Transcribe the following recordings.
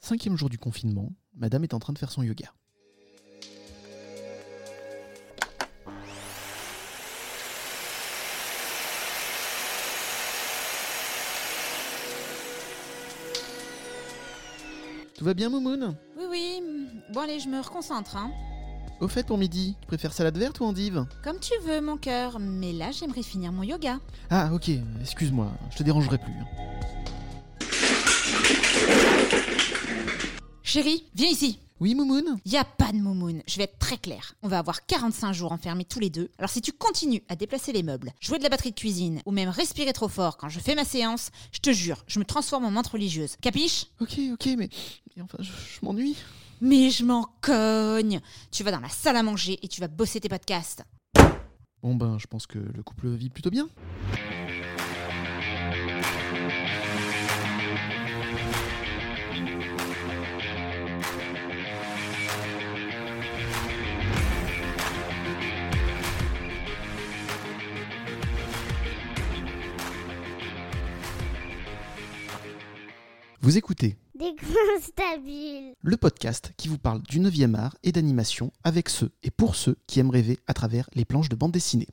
Cinquième jour du confinement, madame est en train de faire son yoga. Tout va bien, Moumoun? Oui, oui. Bon, allez, je me reconcentre. Hein. Au fait, pour midi, tu préfères salade verte ou endive Comme tu veux, mon cœur. Mais là, j'aimerais finir mon yoga. Ah, ok, excuse-moi, je te dérangerai plus. Chérie, viens ici. Oui, Moumoun? Y a pas de moumoun, je vais être très claire. On va avoir 45 jours enfermés tous les deux. Alors si tu continues à déplacer les meubles, jouer de la batterie de cuisine ou même respirer trop fort quand je fais ma séance, je te jure, je me transforme en menthe religieuse. Capiche? Ok, ok, mais. mais enfin, je, je m'ennuie. Mais je m'en cogne. Tu vas dans la salle à manger et tu vas bosser tes podcasts. Bon, ben, je pense que le couple vit plutôt bien. Vous écoutez Le podcast qui vous parle du 9e art et d'animation avec ceux et pour ceux qui aiment rêver à travers les planches de bande dessinée.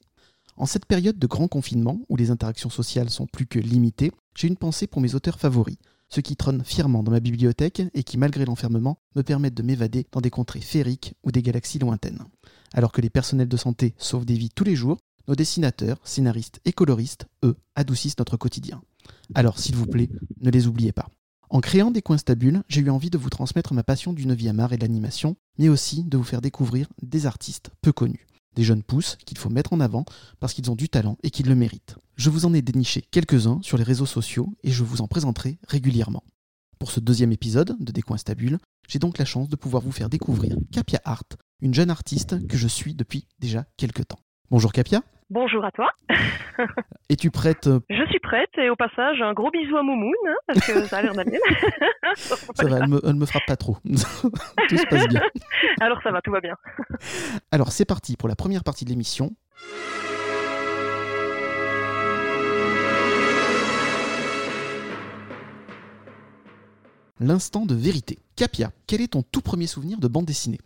En cette période de grand confinement où les interactions sociales sont plus que limitées, j'ai une pensée pour mes auteurs favoris, ceux qui trônent fièrement dans ma bibliothèque et qui, malgré l'enfermement, me permettent de m'évader dans des contrées féeriques ou des galaxies lointaines. Alors que les personnels de santé sauvent des vies tous les jours, nos dessinateurs, scénaristes et coloristes, eux, adoucissent notre quotidien. Alors, s'il vous plaît, ne les oubliez pas. En créant des coins stables, j'ai eu envie de vous transmettre ma passion du 9e art et de l'animation, mais aussi de vous faire découvrir des artistes peu connus. Des jeunes pousses qu'il faut mettre en avant parce qu'ils ont du talent et qu'ils le méritent. Je vous en ai déniché quelques-uns sur les réseaux sociaux et je vous en présenterai régulièrement. Pour ce deuxième épisode de Des coins stables, j'ai donc la chance de pouvoir vous faire découvrir Capia Art, une jeune artiste que je suis depuis déjà quelques temps. Bonjour Capia, Bonjour à toi. es-tu prête euh, Je suis prête et au passage, un gros bisou à Moumoun, hein, parce que ça a l'air d'aller. Ça va, elle me, elle me frappe pas trop. Tout se passe bien. Alors ça va, tout va bien. Alors c'est parti pour la première partie de l'émission. L'instant de vérité. Capia, quel est ton tout premier souvenir de bande dessinée?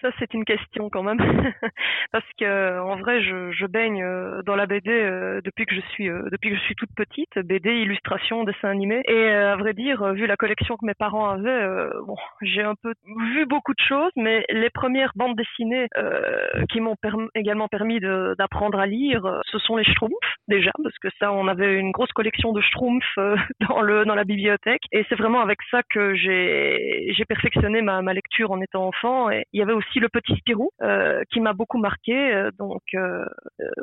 Ça, c'est une question quand même, parce que en vrai, je, je baigne euh, dans la BD euh, depuis que je suis euh, depuis que je suis toute petite, BD, illustration, dessin animé. Et à vrai dire, vu la collection que mes parents avaient, bon, j'ai un peu vu beaucoup de choses, mais les premières bandes dessinées euh, qui m'ont perm- également permis d'apprendre à lire, ce sont les Schtroumpfs déjà, parce que ça, on avait une grosse collection de Schtroumpfs dans le dans la bibliothèque, et c'est vraiment avec ça que j'ai j'ai perfectionné ma, ma lecture en étant enfant. Et il y avait aussi le Petit Spirou euh, qui m'a beaucoup marqué, euh, donc euh,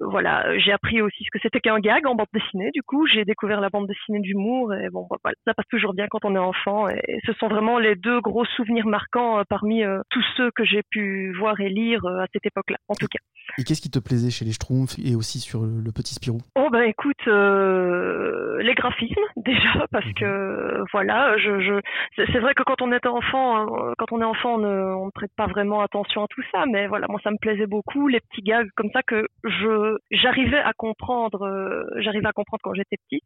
voilà, j'ai appris aussi ce que c'était qu'un gag en bande dessinée. Du coup, j'ai découvert la bande dessinée d'humour et bon, bah, voilà, ça passe toujours bien quand on est enfant. Et ce sont vraiment les deux gros souvenirs marquants parmi tous ceux que j'ai pu voir et lire à cette époque-là, en tout cas. Et qu'est-ce qui te plaisait chez les Schtroumpfs et aussi sur le, petit Spirou? Oh ben écoute, euh, les graphismes déjà parce que voilà, je, je c'est vrai que quand on est enfant, euh, quand on est enfant, on ne, on ne prête pas vraiment attention à tout ça, mais voilà, moi ça me plaisait beaucoup les petits gags comme ça que je j'arrivais à comprendre, euh, j'arrivais à comprendre quand j'étais petite.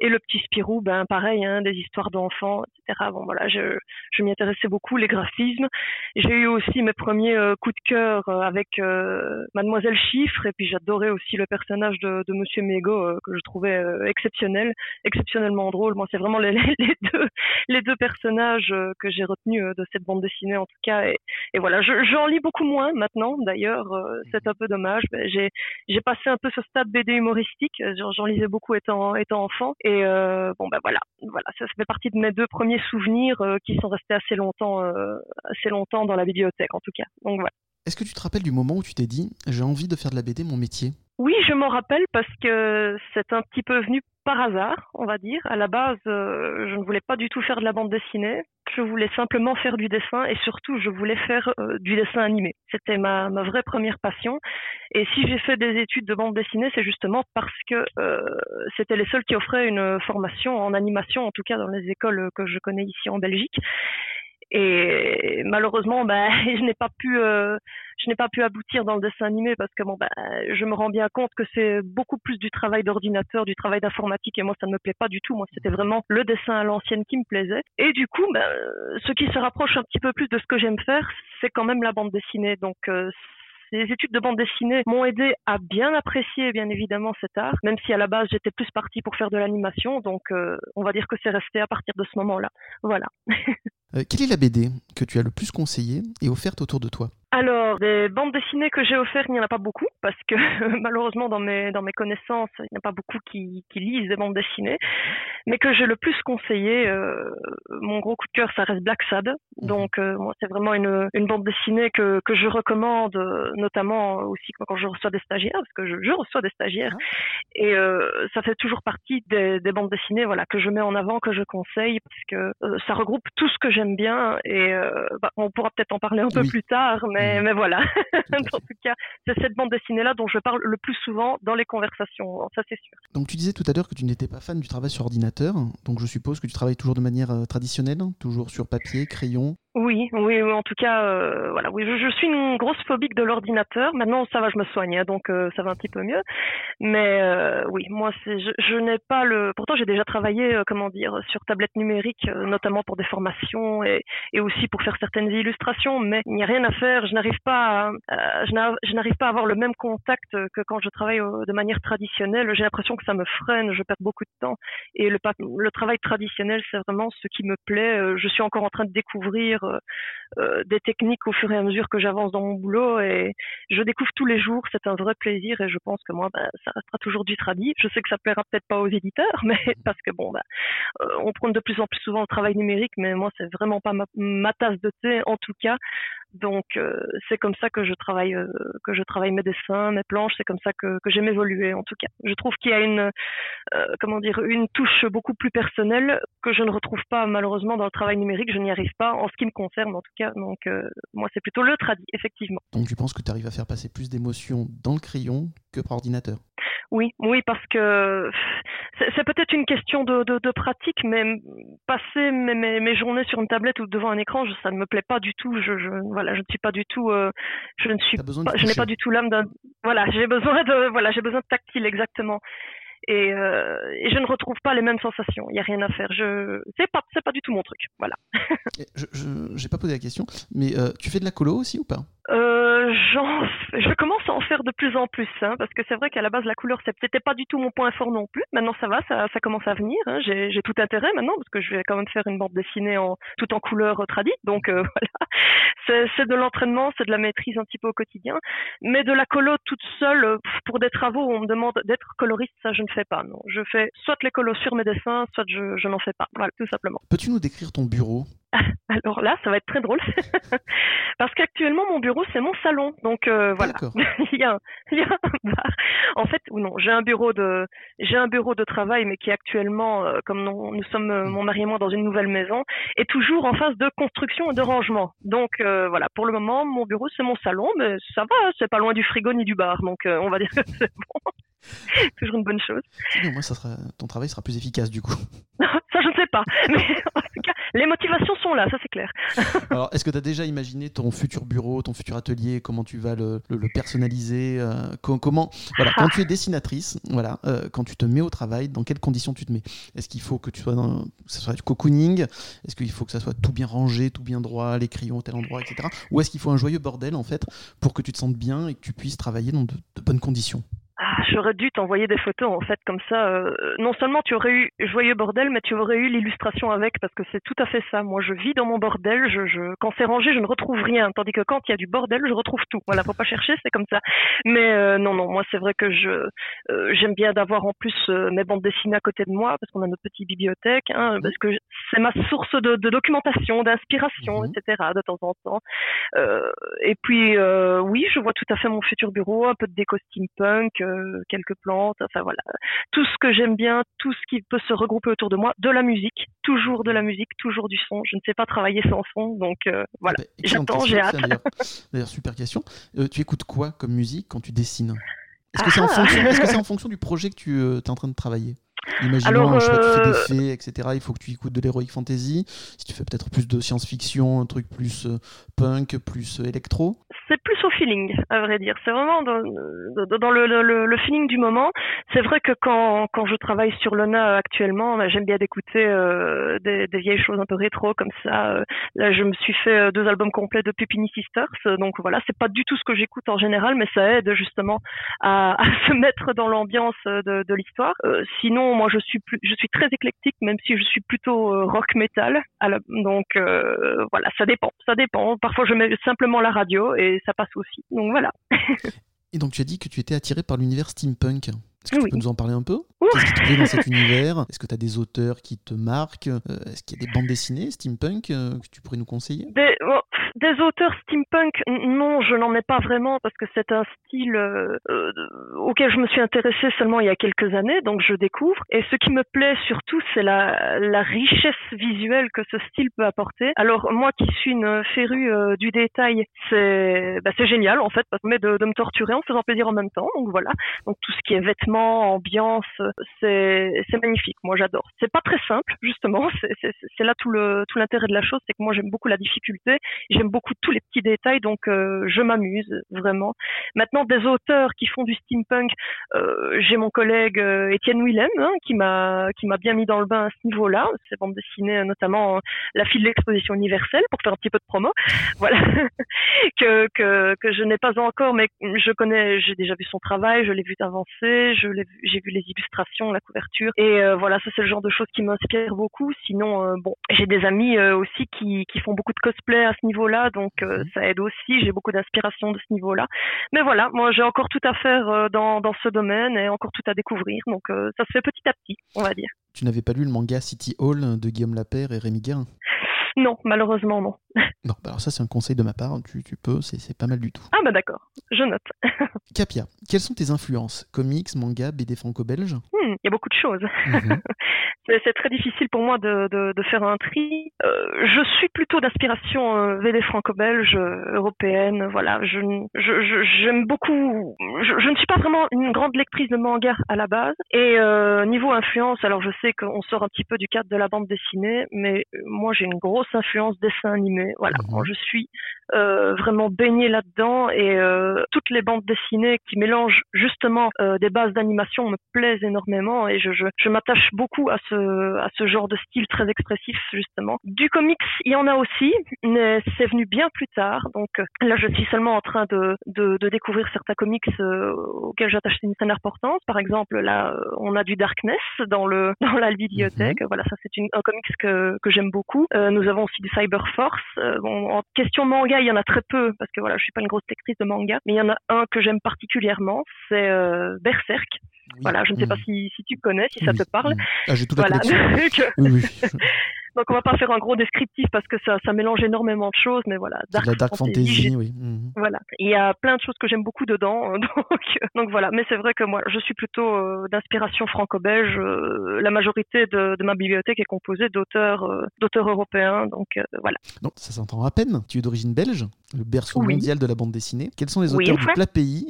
Et le petit Spirou, ben pareil, hein, des histoires d'enfants, etc. Bon voilà, je je m'y intéressais beaucoup les graphismes. J'ai eu aussi mes premiers euh, coups de cœur euh, avec euh, Mademoiselle Chiffre et puis j'adorais aussi le personnage de, de Monsieur Mégo euh, que je trouvais euh, exceptionnel, exceptionnellement drôle. Moi, c'est vraiment les, les- deux les deux personnages euh, que j'ai retenus euh, de cette bande dessinée en tout cas. Et, et voilà, je- j'en lis beaucoup moins maintenant. D'ailleurs, euh, c'est un peu dommage. Ben, j'ai passé un peu ce stade BD humoristique. J'en j'en lisais beaucoup étant étant enfant. Et euh, bon ben voilà, voilà, ça fait partie de mes deux premiers souvenirs euh, qui sont restés assez longtemps euh, assez longtemps dans la bibliothèque en tout cas. Donc voilà. Est-ce que tu te rappelles du moment où tu t'es dit j'ai envie de faire de la BD mon métier? Oui, je m'en rappelle parce que c'est un petit peu venu par hasard, on va dire. À la base, euh, je ne voulais pas du tout faire de la bande dessinée. Je voulais simplement faire du dessin et surtout, je voulais faire euh, du dessin animé. C'était ma, ma vraie première passion. Et si j'ai fait des études de bande dessinée, c'est justement parce que euh, c'était les seuls qui offraient une formation en animation, en tout cas dans les écoles que je connais ici en Belgique. Et malheureusement, ben, je n'ai pas pu, euh, je n'ai pas pu aboutir dans le dessin animé parce que bon, bah, je me rends bien compte que c'est beaucoup plus du travail d'ordinateur, du travail d'informatique et moi ça ne me plaît pas du tout. Moi c'était vraiment le dessin à l'ancienne qui me plaisait. Et du coup, bah, ce qui se rapproche un petit peu plus de ce que j'aime faire, c'est quand même la bande dessinée. Donc euh, ces études de bande dessinée m'ont aidé à bien apprécier, bien évidemment, cet art, même si à la base j'étais plus partie pour faire de l'animation. Donc, euh, on va dire que c'est resté à partir de ce moment-là. Voilà. Euh, quelle est la BD que tu as le plus conseillée et offerte autour de toi alors, des bandes dessinées que j'ai offertes, il n'y en a pas beaucoup, parce que malheureusement, dans mes, dans mes connaissances, il n'y a pas beaucoup qui, qui lisent des bandes dessinées. Mais que j'ai le plus conseillé, euh, mon gros coup de cœur, ça reste Black Sad. Mhm. Donc, euh, moi, c'est vraiment une, une bande dessinée que, que je recommande, notamment aussi quand je reçois des stagiaires, parce que je, je reçois des stagiaires. Ah. Et euh, ça fait toujours partie des, des, bandes dessinées voilà, que je mets en avant, que je conseille, parce que ça regroupe tout ce que j'aime bien. Et bah, on pourra peut-être en parler un peu plus tard, mais mais, voilà. en tout cas, c'est cette bande dessinée-là dont je parle le plus souvent dans les conversations, ça c'est sûr. Donc tu disais tout à l'heure que tu n'étais pas fan du travail sur ordinateur, donc je suppose que tu travailles toujours de manière euh, traditionnelle, toujours sur papier, crayon oui, oui, en tout cas, euh, voilà, oui, je, suis une grosse phobique de l'ordinateur. Maintenant, ça va, je me soigne, hein, donc euh, ça va un petit peu mieux. Mais euh, oui, moi, je, je n'ai pas le. Pourtant, j'ai déjà travaillé, comment dire, sur tablette numérique, notamment pour des formations et, et, aussi pour faire certaines illustrations. Mais il n'y a rien à faire. Je n'arrive pas, à, je n'arrive pas à avoir le même contact que quand je travaille de manière traditionnelle. J'ai l'impression que ça me freine. Je perds beaucoup de temps. Et le, le travail traditionnel, c'est vraiment ce qui me plaît. Je suis encore en train de découvrir euh, euh, des techniques au fur et à mesure que j'avance dans mon boulot et je découvre tous les jours. C'est un vrai plaisir et je pense que moi, bah, ça restera toujours du tradit. Je sais que ça plaira peut-être pas aux éditeurs, mais parce que bon, bah, euh, on prend de plus en plus souvent le travail numérique, mais moi, c'est vraiment pas ma, tasse de thé en tout cas. Donc c'est comme ça que je travaille que je travaille mes dessins, mes planches, c'est comme ça que, que j'aime évoluer en tout cas. Je trouve qu'il y a une comment dire une touche beaucoup plus personnelle que je ne retrouve pas malheureusement dans le travail numérique, je n'y arrive pas en ce qui me concerne en tout cas. Donc moi c'est plutôt le tradit effectivement. Donc tu penses que tu arrives à faire passer plus d'émotions dans le crayon que par ordinateur? Oui, oui, parce que c'est peut-être une question de, de, de, pratique, mais passer mes, mes, mes, journées sur une tablette ou devant un écran, je, ça ne me plaît pas du tout. Je, je voilà, je ne suis pas du tout, euh, je ne suis, pas, je n'ai pas du tout l'âme d'un, voilà, j'ai besoin de, voilà, j'ai besoin de tactile exactement. Et, euh, et, je ne retrouve pas les mêmes sensations. Il n'y a rien à faire. Je, c'est pas, c'est pas du tout mon truc. Voilà. je, j'ai pas posé la question, mais euh, tu fais de la colo aussi ou pas? Euh, je commence à en faire de plus en plus, hein, parce que c'est vrai qu'à la base la couleur c'était pas du tout mon point fort non plus. Maintenant ça va, ça, ça commence à venir. Hein. J'ai, tout intérêt maintenant parce que je vais quand même faire une bande dessinée en tout en couleur tradie. Donc euh, voilà, c'est, de l'entraînement, c'est de la maîtrise un petit peu au quotidien. Mais de la colo toute seule euh, pour des travaux où on me demande d'être coloriste, ça je ne fais pas. Non, je fais soit les colos sur mes dessins, soit je, je n'en fais pas. Voilà, tout simplement. Peux-tu nous décrire ton bureau? Alors là, ça va être très drôle parce qu'actuellement mon bureau c'est mon salon, donc euh, voilà. il, y a un, il y a un bar. En fait, ou non, j'ai un bureau de j'ai un bureau de travail, mais qui est actuellement, euh, comme nous, nous sommes euh, mon mari et moi dans une nouvelle maison, est toujours en phase de construction et de rangement. Donc voilà, pour le moment, mon bureau c'est mon salon, mais ça va, c'est pas loin du frigo ni du bar, donc on va dire que c'est bon. toujours une bonne chose. moi, ça sera, ton travail sera plus efficace du coup. ça, pas. Mais en tout cas, les motivations sont là, ça c'est clair. Alors, est-ce que tu as déjà imaginé ton futur bureau, ton futur atelier, comment tu vas le, le, personnaliser euh, Comment, voilà, quand tu es dessinatrice, voilà, euh, quand tu te mets au travail, dans quelles conditions tu te mets? Est-ce qu'il faut que tu sois dans, ça soit du cocooning? Est-ce qu'il faut que ça soit tout bien rangé, tout bien droit, les crayons au tel endroit, etc. Ou est-ce qu'il faut un joyeux bordel en fait pour que tu te sentes bien et que tu puisses travailler dans de bonnes conditions? Ah, j'aurais dû t'envoyer des photos en fait comme ça. Euh, non seulement tu aurais eu joyeux bordel, mais tu aurais eu l'illustration avec parce que c'est tout à fait ça. Moi, je vis dans mon bordel. Je, je... quand c'est rangé, je ne retrouve rien, tandis que quand il y a du bordel, je retrouve tout. Voilà, faut pas chercher, c'est comme ça. Mais euh, non, non, moi c'est vrai que je euh, j'aime bien d'avoir en plus mes bandes dessinées à côté de moi parce qu'on a notre petite bibliothèque, hein, parce que c'est ma source de, de documentation, d'inspiration, mhm. etc. De temps en temps. et puis oui, je vois tout à fait mon futur bureau, un peu de déco steampunk quelques plantes, enfin voilà, tout ce que j'aime bien, tout ce qui peut se regrouper autour de moi, de la musique, toujours de la musique, toujours du son. Je ne sais pas travailler sans son, donc euh, voilà, ah bah, j'attends, j'ai hâte. D'ailleurs, super question. Euh, tu écoutes quoi comme musique quand tu dessines? Est-ce que c'est en, ah. fonction, en fonction du projet que tu euh, es en train de travailler? Imaginons, Alors, tu fais euh, des faits, etc. Il faut que tu écoutes de l'heroic fantasy. Si tu fais peut-être plus de science-fiction, un truc plus euh, punk, plus euh, électro. C'est plus au feeling, à vrai dire. C'est vraiment dans, le, le- le feeling du moment. C'est vrai que quand, quand je travaille sur l'ONA actuellement, bah, j'aime bien d'écouter euh, des, des vieilles choses un peu rétro comme ça. Là, je me suis fait deux albums complets de Pupini Sisters. Donc voilà, c'est pas du tout ce que j'écoute en général, mais ça aide justement à, à se mettre dans l'ambiance de, de l'histoire. Euh, sinon, moi, je suis plus, je suis très éclectique, même si je suis plutôt euh, rock metal. Donc euh, voilà, ça dépend, ça dépend. Parfois, je mets simplement la radio et ça passe aussi. Donc voilà. Et donc tu as dit que tu étais attiré par l'univers steampunk. Est-ce que tu peux nous en parler un peu? Qu'est-ce qui te plaît dans cet univers? Est-ce que tu as des auteurs qui te marquent? Euh, Est-ce qu'il y a des bandes dessinées steampunk que tu pourrais nous conseiller? Des, bon, pff, des auteurs steampunk, non, je n'en ai pas vraiment parce que c'est un style euh, euh, auquel je me suis intéressée seulement il y a quelques années, donc je découvre. Et ce qui me plaît surtout, c'est la, la richesse visuelle que ce style peut apporter. Alors moi qui suis une férue euh, du détail, c'est bah, génial en fait, parce que de, de me torturer en faisant plaisir en même temps. Donc voilà. Donc tout ce qui est vêtements, ambiance, c'est magnifique. Moi j'adore. C'est pas très simple justement. C'est là tout le tout l'intérêt de la chose, c'est que moi j'aime beaucoup la difficulté. Beaucoup tous les petits détails, donc euh, je m'amuse vraiment. Maintenant des auteurs qui font du steampunk, euh, j'ai mon collègue euh, Étienne Willem hein, qui m'a qui m'a bien mis dans le bain à ce niveau-là. Ses bandes dessinées, notamment La file de l'exposition universelle, pour faire un petit peu de promo. Voilà que que je n'ai pas encore, mais je connais, j'ai déjà vu son travail, je l'ai vu avancer, je l'ai j'ai vu les illustrations, la couverture, et voilà, ça c'est le genre de choses qui m'inspire beaucoup. Sinon, bon, j'ai des amis aussi qui qui font beaucoup de cosplay à ce niveau-là, donc euh, Mhm. ça aide aussi. J'ai beaucoup d'inspiration de ce niveau-là. Mais voilà, moi j'ai encore tout à faire euh, dans dans ce domaine et encore tout à découvrir, donc euh, ça se fait petit à petit, on va dire. Tu n'avais pas lu le manga City Hall de Guillaume Lapère et Rémi Guérin? Non, malheureusement non. Non, bah alors ça c'est un conseil de ma part, tu, tu peux, c'est pas mal du tout. Ah bah d'accord, je note. Capia, quelles sont tes influences Comics, manga, BD franco-belge? Hmm, Il y a beaucoup de choses. Mhm. C'est très difficile pour moi de, de, de faire un tri. Euh, je suis plutôt d'inspiration euh, VD franco-belge, euh, européenne. Voilà, je je- je- j'aime beaucoup. Je, je ne suis pas vraiment une grande lectrice de manga à la base. Et euh, niveau influence, alors je sais qu'on sort un petit peu du cadre de la bande dessinée, mais euh, moi j'ai une grosse influence dessin animé. Voilà, Mhm. Je suis euh, vraiment baignée là-dedans et euh, toutes les bandes dessinées qui mélangent justement euh, des bases d'animation me plaisent énormément et je, je, je m'attache beaucoup à ce, à ce genre de style très expressif justement. Du comics, il y en a aussi, mais c'est venu bien plus tard. Donc euh, là, je suis seulement en train de, de, de découvrir certains comics euh, auxquels j'attache une certaine importance. Par exemple, là, euh, on a du Darkness dans le dans la bibliothèque. Voilà, ça c'est un comics que, que j'aime beaucoup. Euh, nous avons aussi du Cyber Force. Euh, en question manga, il y en a très peu parce que voilà, je suis pas une grosse lectrice de manga, mais il y en a un que j'aime particulièrement, c'est euh, Berserk. Oui. Voilà, je ne sais pas Mhm. si, si tu connais, si ça te parle. Mhm. Ah, j'ai toute la Voilà. Donc, Oui, donc on va pas faire un gros descriptif parce que ça, ça mélange énormément de choses, mais voilà. De la dark fantasy, oui. Mhm. Voilà, il y a plein de choses que j'aime beaucoup dedans, euh, donc, donc voilà. Mais c'est vrai que moi, je suis plutôt euh, d'inspiration franco-belge. euh, la majorité de, de ma bibliothèque est composée d'auteurs, euh, d'auteurs européens, donc voilà. Non, ça s'entend à peine. Tu es d'origine belge, le berceau Oui. mondial de la bande dessinée. Quels sont les Oui. auteurs du plat pays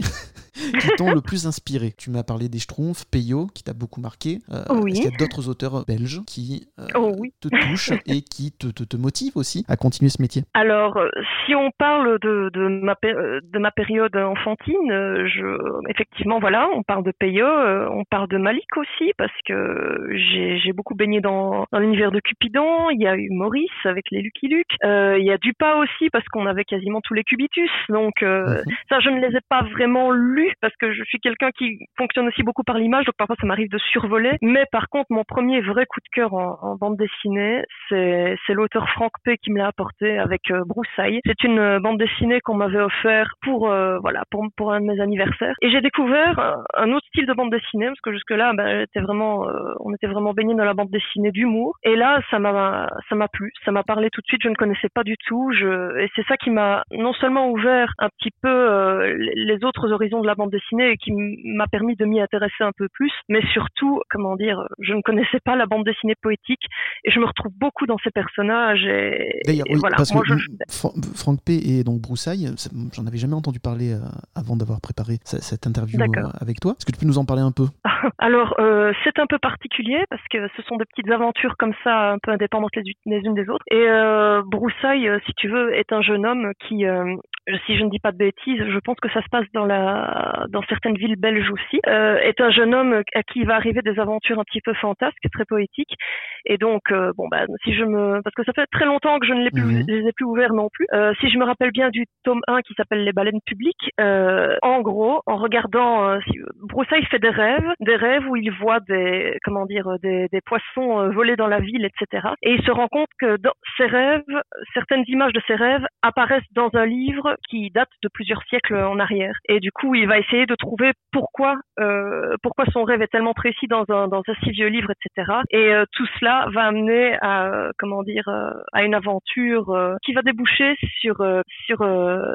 qui t'ont le plus inspiré? Tu m'as parlé des Schtroumpfs, Peyo, qui t'a beaucoup marqué. Euh, Oui. Est-ce qu'il y a d'autres auteurs belges qui euh, Oh oui. te touchent et qui te, te, te motivent aussi à continuer ce métier Alors, euh, si on parle de, de, ma, euh, de ma période enfantine, je, effectivement, voilà, on parle de Peyo, on parle de Malik aussi, parce que j'ai j'ai beaucoup baigné dans, dans l'univers de Cupidon. Il y a eu Maurice avec les Lucky Luke. Euh, il y a Dupas aussi, parce qu'on avait quasiment tous les Cubitus. Donc, Mhm. ça, je ne les ai pas vraiment lus, parce que je suis quelqu'un qui fonctionne aussi beaucoup par l'image, donc parfois ça m'arrive de survoler. Mais par contre, mon premier vrai coup de cœur en, en bande dessinée, c'est l'auteur Franck P qui me l'a apporté avec euh, Broussailles. C'est une euh, bande dessinée qu'on m'avait offert pour euh, voilà pour pour un de mes anniversaires. Et j'ai découvert un, autre style de bande dessinée parce que jusque là, ben, j'étais vraiment, euh, on était vraiment baigné dans la bande dessinée d'humour. Et là, ça m'a ça m'a plu, ça m'a parlé tout de suite. Je ne connaissais pas du tout. Je et c'est ça qui m'a non seulement ouvert un petit peu euh, les autres horizons de la bande dessinée et qui m'a permis de m'y intéresser un peu plus, mais surtout, comment dire, je ne connaissais pas la bande dessinée poétique et je me retrouve beaucoup dans ces personnages et, D'ailleurs, et oui, voilà. parce Moi, que je- Fra- Franck P et donc Broussailles, j'en avais jamais entendu parler euh, avant d'avoir préparé ce- cette interview D'accord. euh, avec toi. Est-ce que tu peux nous en parler un peu? Alors, euh, c'est un peu particulier parce que ce sont des petites aventures comme ça, un peu indépendantes les, les unes des autres. Et euh, Broussailles, si tu veux, est un jeune homme qui, euh, si je ne dis pas de bêtises, je pense que ça se passe dans la, dans certaines villes belges aussi, euh, est un jeune homme à qui va arriver des aventures un petit peu fantasques, très poétiques. Et donc, euh, bon, bah, si je me, parce que ça fait très longtemps que je ne plus, Mhm. les ai plus ouverts non plus. Euh, si je me rappelle bien du tome 1 qui s'appelle Les baleines publiques, euh, en gros, en regardant, euh, si, Broussailles fait des rêves, des rêves où il voit des, comment dire, des, des poissons euh, voler dans la ville, etc. Et il se rend compte que dans ses rêves, certaines images de ses rêves apparaissent dans un livre qui date de plusieurs siècles en arrière. Et du coup, il va essayer de trouver pourquoi, euh, pourquoi son rêve est tellement précis dans un, dans un si vieux livre, etc. Et euh, tout cela va amener à, comment dire, euh, à une aventure qui va déboucher sur sur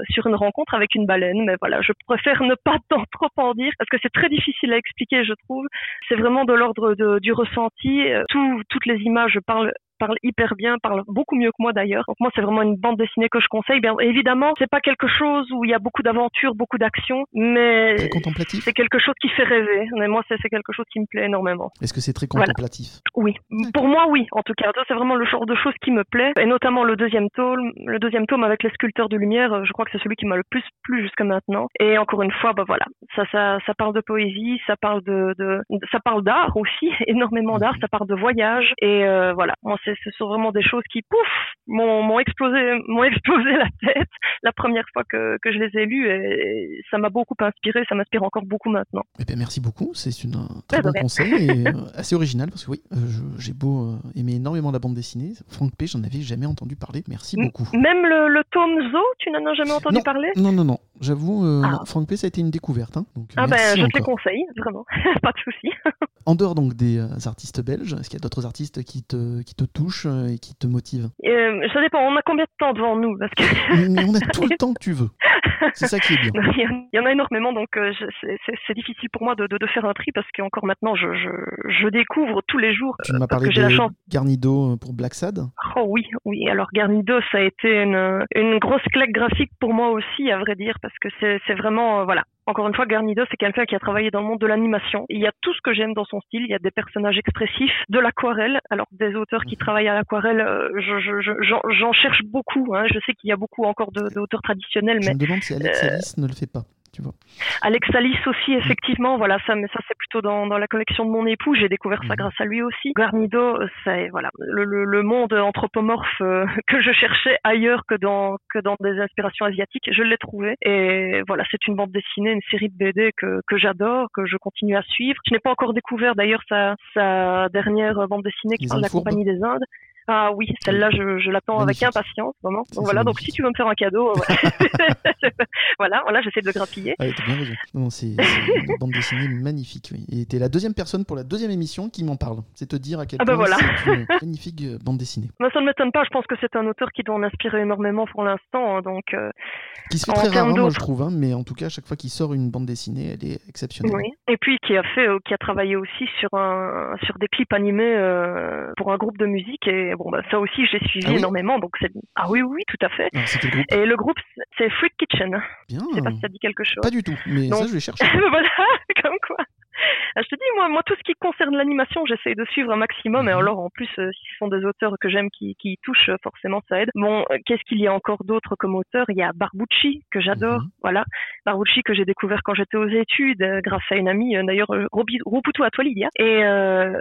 sur une rencontre avec une baleine. Mais voilà, je préfère ne pas trop en dire parce que c'est très difficile à expliquer, je trouve. C'est vraiment de l'ordre du ressenti. Tout, toutes les images parlent parle hyper bien, parle beaucoup mieux que moi d'ailleurs. Donc moi c'est vraiment une bande dessinée que je conseille. Bien évidemment, c'est pas quelque chose où il y a beaucoup d'aventures, beaucoup d'action, mais c'est quelque chose qui fait rêver. Mais moi c'est quelque chose qui me plaît énormément. Est-ce que c'est très Voilà. contemplatif? Oui, pour moi oui, en tout cas. C'est vraiment le genre de choses qui me plaît, et notamment le deuxième tome, le deuxième tome avec les sculpteurs de lumière. euh, Je crois que c'est celui qui m'a le plus plu jusqu'à maintenant. Et encore une fois, bah voilà, ça, ça, ça parle de poésie, ça parle de, de ça parle d'art aussi, énormément d'art, ça parle de voyage, et euh, voilà. Moi, c'est, ce sont vraiment des choses qui, pouf, m'ont, explosé, m'ont explosé la tête la première fois que, que je les ai lus, et ça m'a beaucoup inspiré, ça m'inspire encore beaucoup maintenant. Eh bien, merci beaucoup, c'est une- un très Ouais, de bon conseil et euh, assez original parce que oui, euh, j'ai beau euh, aimer énormément la bande dessinée, Franck P, j'en avais jamais entendu parler, merci beaucoup. Même le, le tome Zo, tu n'en as jamais entendu Non. parler? Non, non, non, j'avoue, euh, Ah. Franck P, ça a été une découverte. hein, donc, Ah ben, je te les conseille, vraiment, pas de souci. En dehors donc des artistes belges, est-ce qu'il y a d'autres artistes qui te, qui te touchent euh, et qui te motivent? Euh, ça dépend, on a combien de temps devant nous? Parce que... Mais on a tout le temps que tu veux. C'est ça qui est bien. Il y en- a énormément, donc euh, c'est- difficile pour moi de, de, de faire un tri parce qu'encore maintenant, je, je, je découvre tous les jours. Tu m'as parlé que j'ai la de chance. Garnido pour Black Sad? Oh oui, oui. Alors Garnido, ça a été une, une grosse claque graphique pour moi aussi, à vrai dire, parce que c'est c'est vraiment, euh, voilà. Encore une fois, Garnido, c'est quelqu'un qui a travaillé dans le monde de l'animation. Il y a tout ce que j'aime dans son style. Il y a des personnages expressifs, de l'aquarelle. Alors, des auteurs qui travaillent à l'aquarelle, euh, je- je- je- j'en cherche beaucoup. Hein. Je sais qu'il y a beaucoup encore d'auteurs traditionnels, Je mais me demande si Alex euh, Alice ne le fait pas. Tu vois. Alex Alice aussi, effectivement, voilà, ça, mais ça c'est plutôt dans, dans la collection de mon époux. J'ai découvert ça Mhm. grâce à lui aussi. Garnido, euh, c'est voilà le, le, le monde anthropomorphe euh, que je cherchais ailleurs que dans que dans des inspirations asiatiques. Je l'ai trouvé et voilà, c'est une bande dessinée, une série de BD que que j'adore, que je continue à suivre. Je n'ai pas encore découvert d'ailleurs sa sa dernière bande dessinée qui parle de la compagnie des Indes. Ah oui, celle-là, je, je l'attends avec impatience, vraiment. Donc voilà, donc si tu veux me faire un cadeau, ouais. voilà, voilà, j'essaie de grappiller. Ah, t'as bien raison. Non, c'est une bande dessinée magnifique. Oui. Et t'es la deuxième personne pour la deuxième émission qui m'en parle. C'est te dire à quel Ah bah point voilà. c'est une magnifique euh, bande dessinée. Moi, ça ne m'étonne pas. Je pense que c'est un auteur qui doit en inspirer énormément pour l'instant. hein, Donc, euh, Qui se fait très termes rare, moi d'autres- je trouve. hein, mais en tout cas, à chaque fois qu'il sort une bande dessinée, elle est exceptionnelle. oui. Et puis, qui a fait, euh, qui a travaillé aussi sur un, sur des clips animés euh, pour un groupe de musique. Et bon, bah, ça aussi, j'ai suivi Ah oui énormément. Donc, c'est ah oui, oui, tout à fait. Groupe Et le groupe, c'est Freak Kitchen. Bien. Je sais pas si ça dit quelque chose. Pas du tout, mais ça je vais chercher. voilà, comme quoi. Ah, Je te dis, moi, moi, tout ce qui concerne l'animation, j'essaye de suivre un maximum. Et Mhm. alors, en plus, euh, si ce sont des auteurs que j'aime qui, qui y touchent, euh, forcément, ça aide. Bon, euh, qu'est-ce qu'il y a encore d'autres comme auteurs Il y a Barbucci, que j'adore. Mhm. Voilà. Barbucci, que j'ai découvert quand j'étais aux études, euh, grâce à une amie, d'ailleurs, euh, Robi- Roputu Atualidia. Et euh,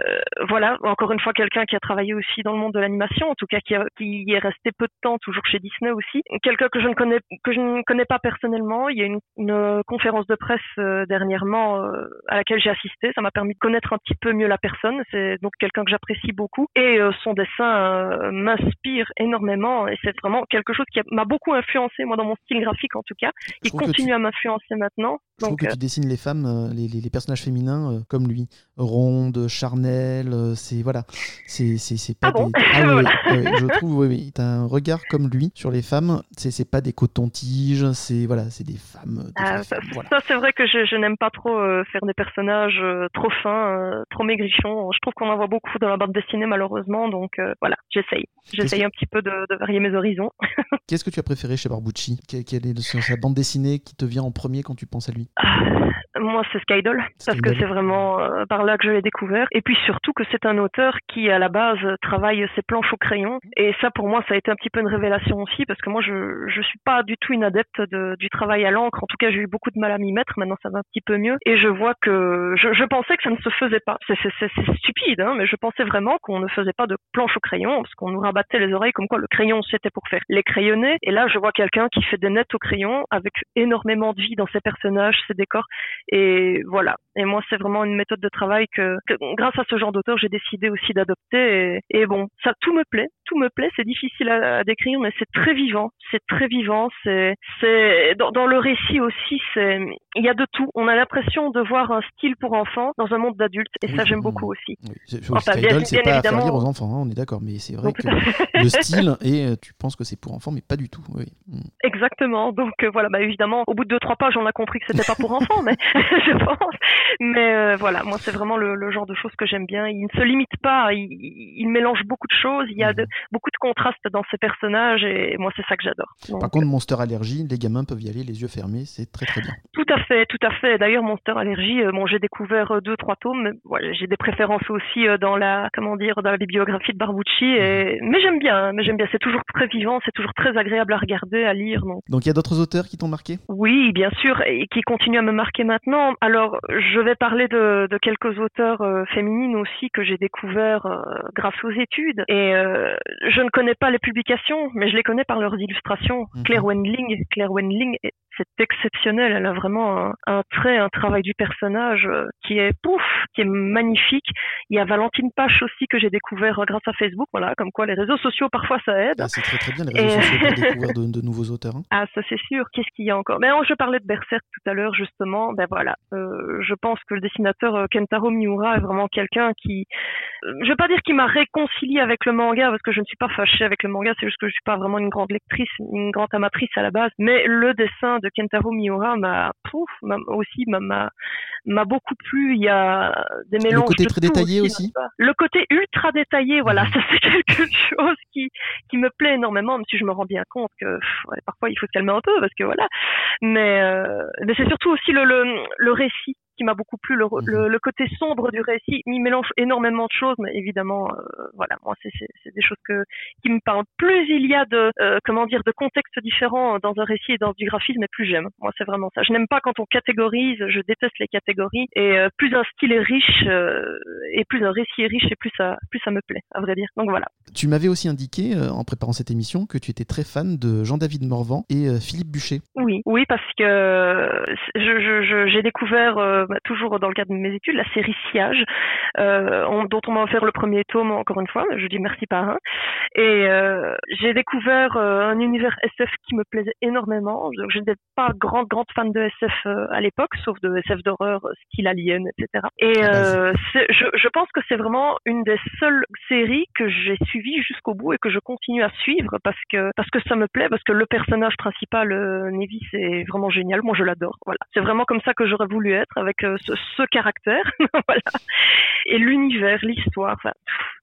voilà, encore une fois, quelqu'un qui a travaillé aussi dans le monde de l'animation, en tout cas, qui, a- qui y est resté peu de temps, toujours chez Disney aussi. Quelqu'un que je ne connais, que je ne connais pas personnellement. Il y a une, une, conférence de presse euh, dernièrement à laquelle j'ai assisté. Ça m'a permis de connaître un petit peu mieux la personne. C'est donc quelqu'un que j'apprécie beaucoup. Et euh, son dessin euh, m'inspire énormément. Et c'est vraiment quelque chose qui a- m'a beaucoup influencé, moi, dans mon style graphique, en tout cas. Je Il trouve continue tu- à m'influencer maintenant. Je trouve Donc, que euh, tu dessines les femmes, les, les- les personnages féminins comme lui, rondes, charnelles, euh, c'est voilà, c'est pas Ah bon? des. Voilà. oui, oui, je trouve oui, oui, t'as un regard comme lui sur les femmes, c'est c'est pas des cotons-tiges, c'est voilà, c'est des femmes. des Ah, ça, femmes, voilà. ça, c'est vrai que je, je n'aime pas trop faire des personnages euh, trop fins, euh, trop maigrichons. Je trouve qu'on en voit beaucoup dans la bande dessinée malheureusement, donc euh, voilà, j'essaye. J'essaye un petit peu de, de varier mes horizons. Qu'est-ce que tu as préféré chez Barbucci? Quelle, est sa bande dessinée qui te vient en premier quand tu penses à lui? Ah, moi, c'est Skydol, parce que c'est vraiment euh, par là que je l'ai découvert. Et puis surtout que c'est un auteur qui, à la base, travaille ses planches au crayon. Et ça, pour moi, ça a été un petit peu une révélation aussi, parce que moi, je je suis pas du tout une adepte de, du travail à l'encre. En tout cas, j'ai eu beaucoup de mal à m'y mettre. Maintenant, ça va un petit peu mieux. Et je vois que je, je pensais que ça ne se faisait pas. C'est c'est- c'est- c'est stupide, hein, mais je pensais vraiment qu'on ne faisait pas de planches au crayon, parce qu'on nous rabattait les oreilles comme quoi le crayon, c'était pour faire les crayonnés. Et là, je vois quelqu'un qui fait des nets au crayon avec énormément de vie dans ses personnages, ses décors. Et voilà. Et moi, c'est vraiment une méthode de travail que, grâce à ce genre d'auteur, j'ai décidé aussi d'adopter. Et bon, ça, tout me plaît, tout me plaît. C'est difficile à, à décrire, mais c'est très vivant. C'est très vivant. C'est, c'est dans, dans le récit aussi. C'est, il y a de tout. On a l'impression de voir un style pour enfants dans un monde d'adultes, et ça, Oui. j'aime beaucoup aussi. Oui, c'est- Enfin, bien- Skydol, c'est bien pas à faire évidemment. lire aux enfants, hein, on est d'accord, mais c'est vrai Donc, que le style, et euh, tu penses que c'est pour enfants, mais pas du tout. Oui. Mm. Exactement. Donc euh, voilà, bah évidemment, au bout de deux trois pages, on a compris que c'était pas pour enfants, mais je pense. Mais euh, voilà, moi c'est vraiment le, le genre de choses que j'aime bien. Il ne se limite pas, il, il mélange beaucoup de choses. Il y a de, beaucoup de contrastes dans ses personnages et moi c'est ça que j'adore. Par contre, Monster Allergie, les gamins peuvent y aller les yeux fermés, c'est très très bien. Tout à fait, tout à fait. D'ailleurs, Monster Allergy, euh, bon, j'ai découvert euh, deux, trois tomes. voilà, j'ai des préférences aussi euh, dans la, comment dire, dans la bibliographie de Barbucci. Et... Mais j'aime bien, hein, mais j'aime bien. C'est toujours très vivant, c'est toujours très agréable à regarder, à lire. Donc Donc il y a d'autres auteurs qui t'ont marqué? Oui, bien sûr, et qui continuent à me marquer maintenant. Alors, je vais parler de, de quelques auteurs euh, féminines aussi que j'ai découverts euh, grâce aux études. Et euh, je ne connais pas les publications, mais je les connais par leurs illustrations. Mhm. Claire Wendling, Claire Wendling, est- c'est exceptionnel. Elle a vraiment un, un trait, un travail du personnage euh, qui est pouf, qui est magnifique. Il y a Valentine Pache aussi que j'ai découvert euh, grâce à Facebook. Voilà, comme quoi les réseaux sociaux parfois ça aide. Ah, C'est très très bien les réseaux Et- sociaux pour découvrir de, de nouveaux auteurs. hein. Ah, ça c'est sûr. Qu'est-ce qu'il y a encore? Ben, je parlais de Berserk tout à l'heure justement. Ben voilà, Euh, je pense que le dessinateur Kentaro Miura est vraiment quelqu'un qui, je vais pas dire qu'il m'a réconcilié avec le manga parce que je ne suis pas fâchée avec le manga. C'est juste que je suis pas vraiment une grande lectrice, une grande amatrice à la base. Mais le dessin de Kentaro Miura m'a, aussi m'a beaucoup plu. Il y a des mélanges. côté de très détaillé aussi Le côté ultra détaillé, voilà, Mhm. ça c'est quelque chose qui qui me plaît énormément, même si je me rends bien compte que pff, ouais, parfois il faut se calmer un peu parce que voilà. Mais euh, mais c'est surtout aussi le le, le récit qui m'a beaucoup plu, le, Mhm. le, le côté sombre du récit. Il mélange énormément de choses, mais évidemment, euh, voilà, moi c'est des choses que qui me parlent. Plus il y a de euh, comment dire de contextes différents dans un récit et dans du graphisme, et plus j'aime. Moi c'est vraiment ça. Je n'aime pas quand on catégorise. Je déteste les catégories. Et euh, plus un style est riche euh, et plus un récit est riche, et plus ça plus ça me plaît, à vrai dire. Donc voilà. Tu m'avais aussi indiqué, en préparant cette émission, que tu étais très fan de Jean-David Morvan et Philippe Bûcher. Oui, oui, parce que je, je, je- j'ai découvert, bah, toujours dans le cadre de mes études, la série Siage, euh, on- dont on m'a offert le premier tome, encore une fois, je dis merci parrain. Et euh, j'ai découvert euh, un univers SF qui me plaisait énormément. Je n'étais pas grande, grande fan de SF à l'époque, sauf de SF d'horreur, style Alien, etc. Et Ah bah, c'est- je, je pense que c'est vraiment une des seules séries que j'ai suivies jusqu'au bout et que je continue à suivre parce que parce que ça me plaît, parce que le personnage principal, Nevis, est vraiment génial. Moi, je l'adore. Voilà, c'est vraiment comme ça que j'aurais voulu être avec euh, ce, ce caractère. Et l'univers, l'histoire,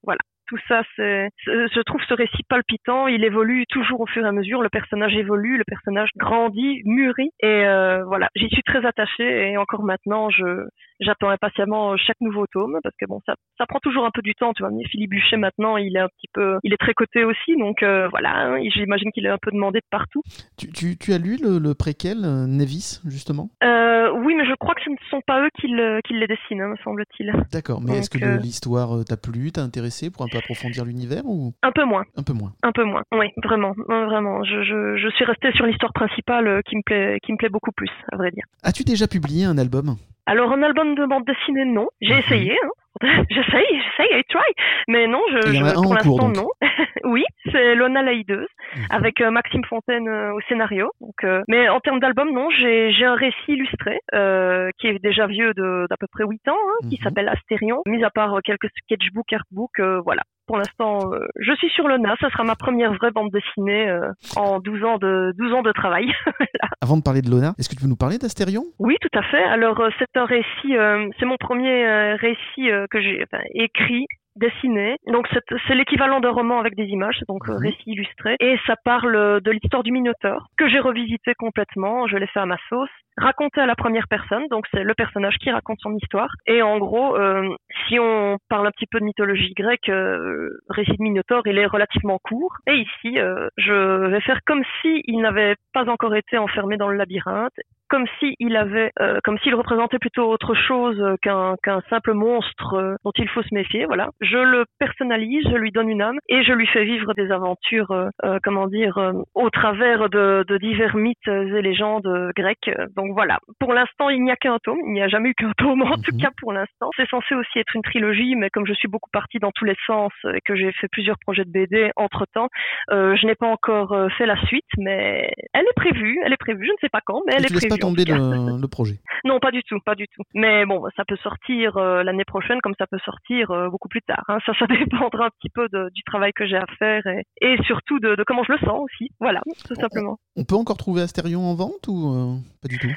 voilà. Tout ça, c'est, je trouve ce récit palpitant. Il évolue toujours au fur et à mesure. Le personnage évolue, le personnage grandit, mûrit. Et euh, voilà, j'y suis très attachée. Et encore maintenant, je, j'attends impatiemment chaque nouveau tome parce que bon, ça, ça prend toujours un peu du temps. Tu vois, mais Philippe Buchet maintenant, il est un petit peu, il est très coté aussi. Donc euh, voilà, hein, j'imagine qu'il est un peu demandé de partout. Tu, tu- tu as lu le, le préquel euh, Nevis, justement? Euh, oui, mais je crois que ce ne sont pas eux qui, le- qui les dessinent, hein, me semble-t-il. D'accord, mais est-ce que euh, l'histoire euh, t'a plu, t'a intéressé pour un peu approfondir l'univers ou? Un peu moins. un peu moins Un peu moins, oui, vraiment, vraiment. Je, je, je suis restée sur l'histoire principale euh, qui me plaît, qui me plaît beaucoup plus, à vrai dire. As-tu déjà publié un album? Alors un album de bande dessinée, non. J'ai Mhm. essayé, hein. j'essaye, j'essaye, I try, mais non, je, je- pour cours, l'instant non. oui, c'est Lona la hideuse Mhm. avec euh, Maxime Fontaine euh, au scénario. Donc, euh, mais en termes d'album, non, j'ai j'ai un récit illustré euh, qui est déjà vieux de d'à peu près 8 ans, hein, qui Mhm. s'appelle Astérion. Mis à part quelques sketchbooks, artbooks, euh, voilà. Pour l'instant, euh, je suis sur Lona. Ça sera ma première vraie bande dessinée euh, en 12 ans de 12 ans de travail. Avant de parler de Lona, est-ce que tu peux nous parler d'Astérion? Oui, tout à fait. Alors, euh, c'est un récit, c'est mon premier récit que j'ai enfin, écrit, dessiné. Donc, c'est l'équivalent d'un roman avec des images, donc récit illustré. Et ça parle de l'histoire du Minotaure, que j'ai revisité complètement. Je l'ai fait à ma sauce. Raconté à la première personne, donc c'est le personnage qui raconte son histoire. Et en gros, euh, si on parle un petit peu de mythologie grecque, euh, récit de Minotaure, il est relativement court. Et ici, euh, je vais faire comme si il n'avait pas encore été enfermé dans le labyrinthe comme s'il avait, euh, comme s'il représentait plutôt autre chose qu'un qu'un simple monstre euh, dont il faut se méfier. Voilà, je le personnalise, je lui donne une âme et je lui fais vivre des aventures, euh, comment dire, au travers de, de, divers mythes et légendes grecques. Voilà, pour l'instant il n'y a qu'un tome, il n'y a jamais eu qu'un tome en tout mhm. cas pour l'instant. C'est censé aussi être une trilogie, mais comme je suis beaucoup partie dans tous les sens et que j'ai fait plusieurs projets de BD entre temps, je n'ai pas encore fait la suite, mais elle est prévue, elle est prévue. Je ne sais pas quand, mais elle est prévue tomber le, projet? Non, pas du tout, pas du tout. Mais bon, ça peut sortir euh, l'année prochaine comme ça peut sortir euh, beaucoup plus tard. Hein. Ça, ça dépendra un petit peu du travail que j'ai à faire et, surtout de, comment je le sens aussi. Voilà, tout simplement. On peut encore trouver Astérion en vente ou euh, pas du tout?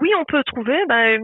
oui, on peut trouver bah,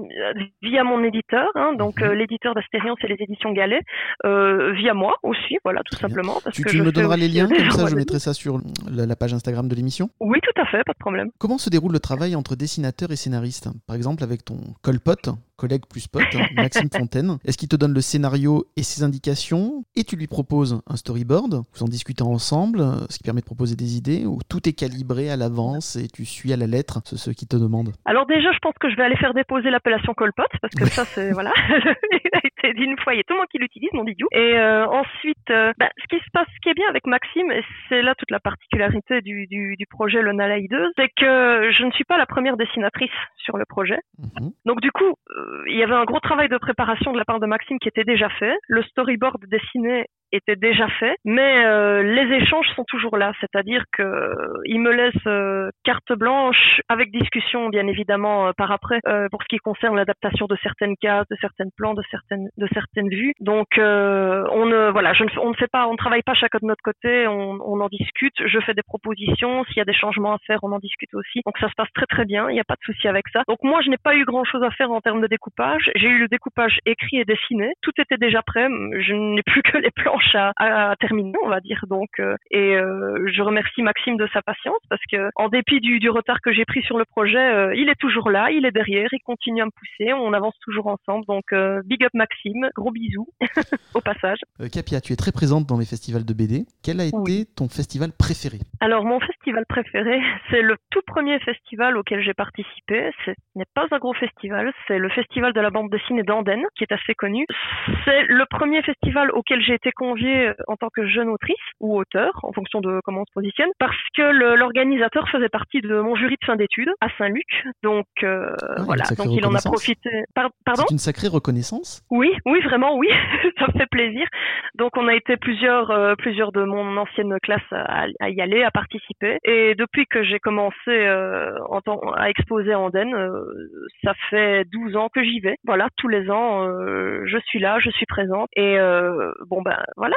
via mon éditeur. Hein, donc mhm. euh, l'éditeur d'Astérion, c'est les éditions Galet. Euh, via moi aussi, voilà, tout simplement. Parce tu, que tu me donneras les liens, comme ça je mettrai ça sur la, page Instagram de l'émission Oui, tout à fait, pas de problème. Comment se déroule le travail entre dessinateur et scénariste Par exemple, avec ton colpote, collègue plus pote, hein, Maxime Fontaine. Est-ce qu'il te donne le scénario et ses indications? Et tu lui proposes un storyboard Vous en discutez ensemble, ce qui permet de proposer des idées ou tout est calibré à l'avance et tu suis à la lettre ce, ce qui te demande? Alors déjà, je pense que je vais aller faire déposer l'appellation colpote parce que ça, c'est voilà, il a été dit une fois, il y a tout le monde qui l'utilise, mon idiot. Et euh, ensuite, euh, bah, ce qui se passe, ce qui est bien avec Maxime, et c'est là toute la particularité du, du, du projet Le Nalaïdeuse, c'est que je ne suis pas la première dessinatrice sur le projet. Mhm. Donc du coup, euh, il y avait un gros travail de préparation de la part de Maxime qui était déjà fait. Le storyboard dessiné était déjà fait, mais euh, les échanges sont toujours là, c'est-à-dire que euh, il me laisse euh, carte blanche avec discussion bien évidemment par après pour ce qui concerne l'adaptation de certaines cases, de certains plans, de certaines de certaines vues. Donc on ne voilà, je ne, on ne fait pas, on ne travaille pas chacun de notre côté, on, on en discute. Je fais des propositions, s'il y a des changements à faire, on en discute aussi. Donc ça se passe très très bien, il n'y a pas de souci avec ça. Donc moi je n'ai pas eu grand chose à faire en termes de découpage. J'ai eu le découpage écrit et dessiné, tout était déjà prêt. Je n'ai plus que les plans à, terminer, on va dire. Donc, euh, et euh, je remercie Maxime de sa patience parce que, en dépit du, du retard que j'ai pris sur le projet, euh, il est toujours là, il est derrière, il continue à me pousser, on avance toujours ensemble. Donc, big up Maxime, gros bisous au passage. Capia, tu es très présente dans les festivals de BD. Quel a été ton festival préféré? Alors, mon festival préféré, c'est le tout premier festival auquel j'ai participé. Ce n'est pas un gros festival, c'est le festival de la bande dessinée d'Andenne, qui est assez connu. C'est le premier festival auquel j'ai été conviée en tant que jeune autrice ou auteur, en fonction de comment on se positionne, parce que l'organisateur faisait partie de mon jury de fin d'études à Saint-Luc. Donc euh, ah, voilà, donc il en a profité. pardon? C'est une sacrée reconnaissance. Oui, oui, vraiment, oui, ça me fait plaisir. Donc on a été plusieurs, euh, plusieurs de mon ancienne classe à, y aller, à participer. Et depuis que j'ai commencé euh, en à exposer en Andenne, ça fait 12 ans que j'y vais. Voilà, tous les ans, je suis là, je suis présente. Et bon ben voilà,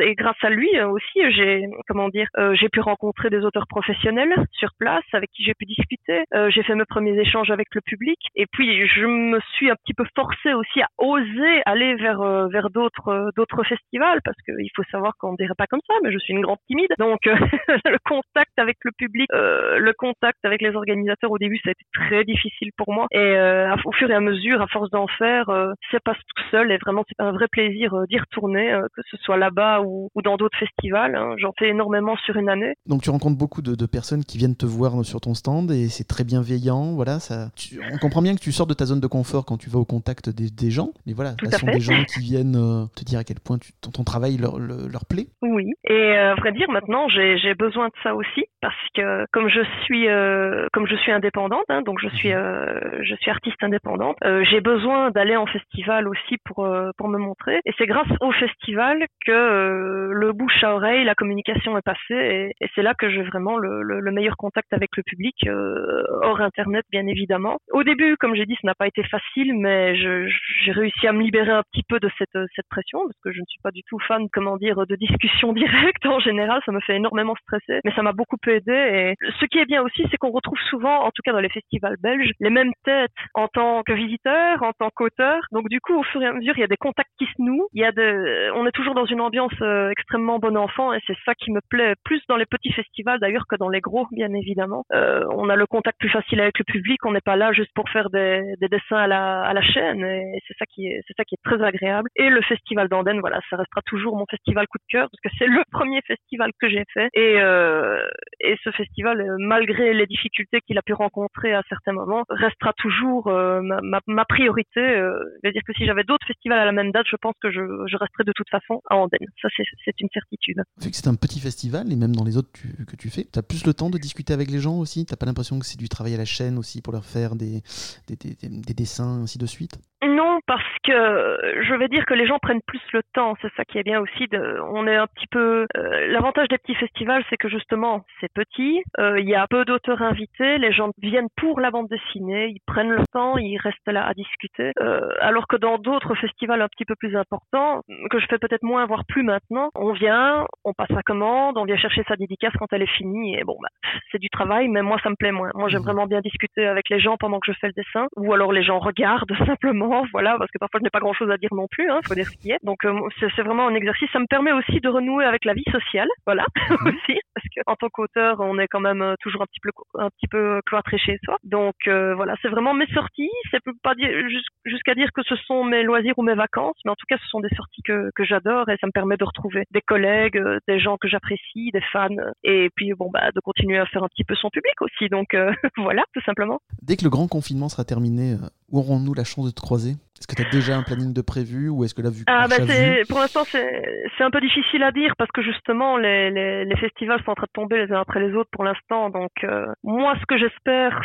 et grâce à lui euh, aussi, j'ai comment dire, euh, j'ai pu rencontrer des auteurs professionnels sur place avec qui j'ai pu discuter. Euh, j'ai fait mes premiers échanges avec le public, et puis je me suis un petit peu forcée aussi à oser aller vers vers d'autres d'autres festivals parce qu'il faut savoir qu'on dirait pas comme ça, mais je suis une grande timide, donc le contact avec le public, le contact avec les organisateurs au début ça a été très difficile pour moi, et au fur et à mesure, à force d'en faire, ça passe tout seul, et vraiment c'est un vrai plaisir d'y retourner, soit là-bas ou, dans d'autres festivals. Hein. J'en fais énormément sur une année. Donc tu rencontres beaucoup de, personnes qui viennent te voir sur ton stand et c'est très bienveillant. Voilà, ça, on comprend bien que tu sors de ta zone de confort quand tu vas au contact des, gens, mais voilà, ce sont des gens qui viennent euh, te dire à quel point ton, travail leur, leur, plaît. Oui, et euh, à vrai dire, maintenant j'ai besoin de ça aussi parce que comme je suis euh, comme je suis indépendante, hein, donc je suis mhm. je suis artiste indépendante, j'ai besoin d'aller en festival aussi pour pour me montrer. Et c'est grâce au festival que euh, le bouche à oreille, la communication est passée et, c'est là que j'ai vraiment le, meilleur contact avec le public, euh, hors Internet bien évidemment. Au début, comme j'ai dit, ce n'a pas été facile, mais j'ai réussi à me libérer un petit peu de cette, cette pression parce que je ne suis pas du tout fan, comment dire, de discussion directe en général, ça me fait énormément stresser, mais ça m'a beaucoup aidé et ce qui est bien aussi, c'est qu'on retrouve souvent, en tout cas dans les festivals belges, les mêmes têtes en tant que visiteur, en tant qu'auteur. Donc du coup, au fur et à mesure, il y a des contacts qui se nouent, il y a de, on est toujours dans une ambiance euh, extrêmement bon enfant et c'est ça qui me plaît plus dans les petits festivals d'ailleurs que dans les gros, bien évidemment. Euh, on a le contact plus facile avec le public, on n'est pas là juste pour faire des, des dessins à la, chaîne et c'est ça qui est très agréable. Et le festival d'Andenne, voilà, ça restera toujours mon festival coup de cœur parce que c'est le premier festival que j'ai fait et euh, ce festival, malgré les difficultés qu'il a pu rencontrer à certains moments, restera toujours ma, priorité. Euh, dire que si j'avais d'autres festivals à la même date, je pense que je, je resterais de toute façon à Andenne. Ça, c'est une certitude. Vu que c'est un petit festival, et même dans les autres tu, que tu fais, tu as plus le temps de discuter avec les gens aussi? T'as pas l'impression que c'est du travail à la chaîne aussi pour leur faire des, des, des, des dessins, ainsi de suite? Non, parce que je vais dire que les gens prennent plus le temps. C'est ça qui est bien aussi. De, on est un petit peu. Euh, L'avantage des petits festivals, c'est que justement, c'est petit. Euh, il y a peu d'auteurs invités. Les gens viennent pour la bande dessinée. Ils prennent le temps. Ils restent là à discuter. Euh, alors que dans d'autres festivals un petit peu plus importants, que je fais peut-être moins, voire plus maintenant, on vient, on passe sa commande, on vient chercher sa dédicace quand elle est finie. Et bon, bah, c'est du travail, mais moi, ça me plaît moins. Moi, j'aime mmh. vraiment bien discuter avec les gens pendant que je fais le dessin, ou alors les gens regardent simplement voilà, parce que parfois je n'ai pas grand-chose à dire non plus, hein, faut dire ce qui est. Donc euh, c'est vraiment un exercice. Ça me permet aussi de renouer avec la vie sociale, voilà, mhm. aussi, parce que en tant qu'auteur, on est quand même euh, toujours un petit peu un petit peu cloîtré chez soi. Donc euh, voilà, c'est vraiment mes sorties. C'est pas dire jusqu'à dire que ce sont mes loisirs ou mes vacances, mais en tout cas, ce sont des sorties que, que j'adore et ça me permet de retrouver des collègues, des gens que j'apprécie, des fans, et puis bon bah de continuer à faire un petit peu son public aussi. Donc voilà, tout simplement. Dès que le grand confinement sera terminé, aurons-nous la chance de te croiser? Est-ce que tu as déjà un planning de prévu ou est-ce que là, vu ah, bah Pour l'instant, c'est un peu difficile à dire parce que justement, les, les, les, festivals sont en train de tomber les uns après les autres pour l'instant. Donc, euh, moi, ce que j'espère,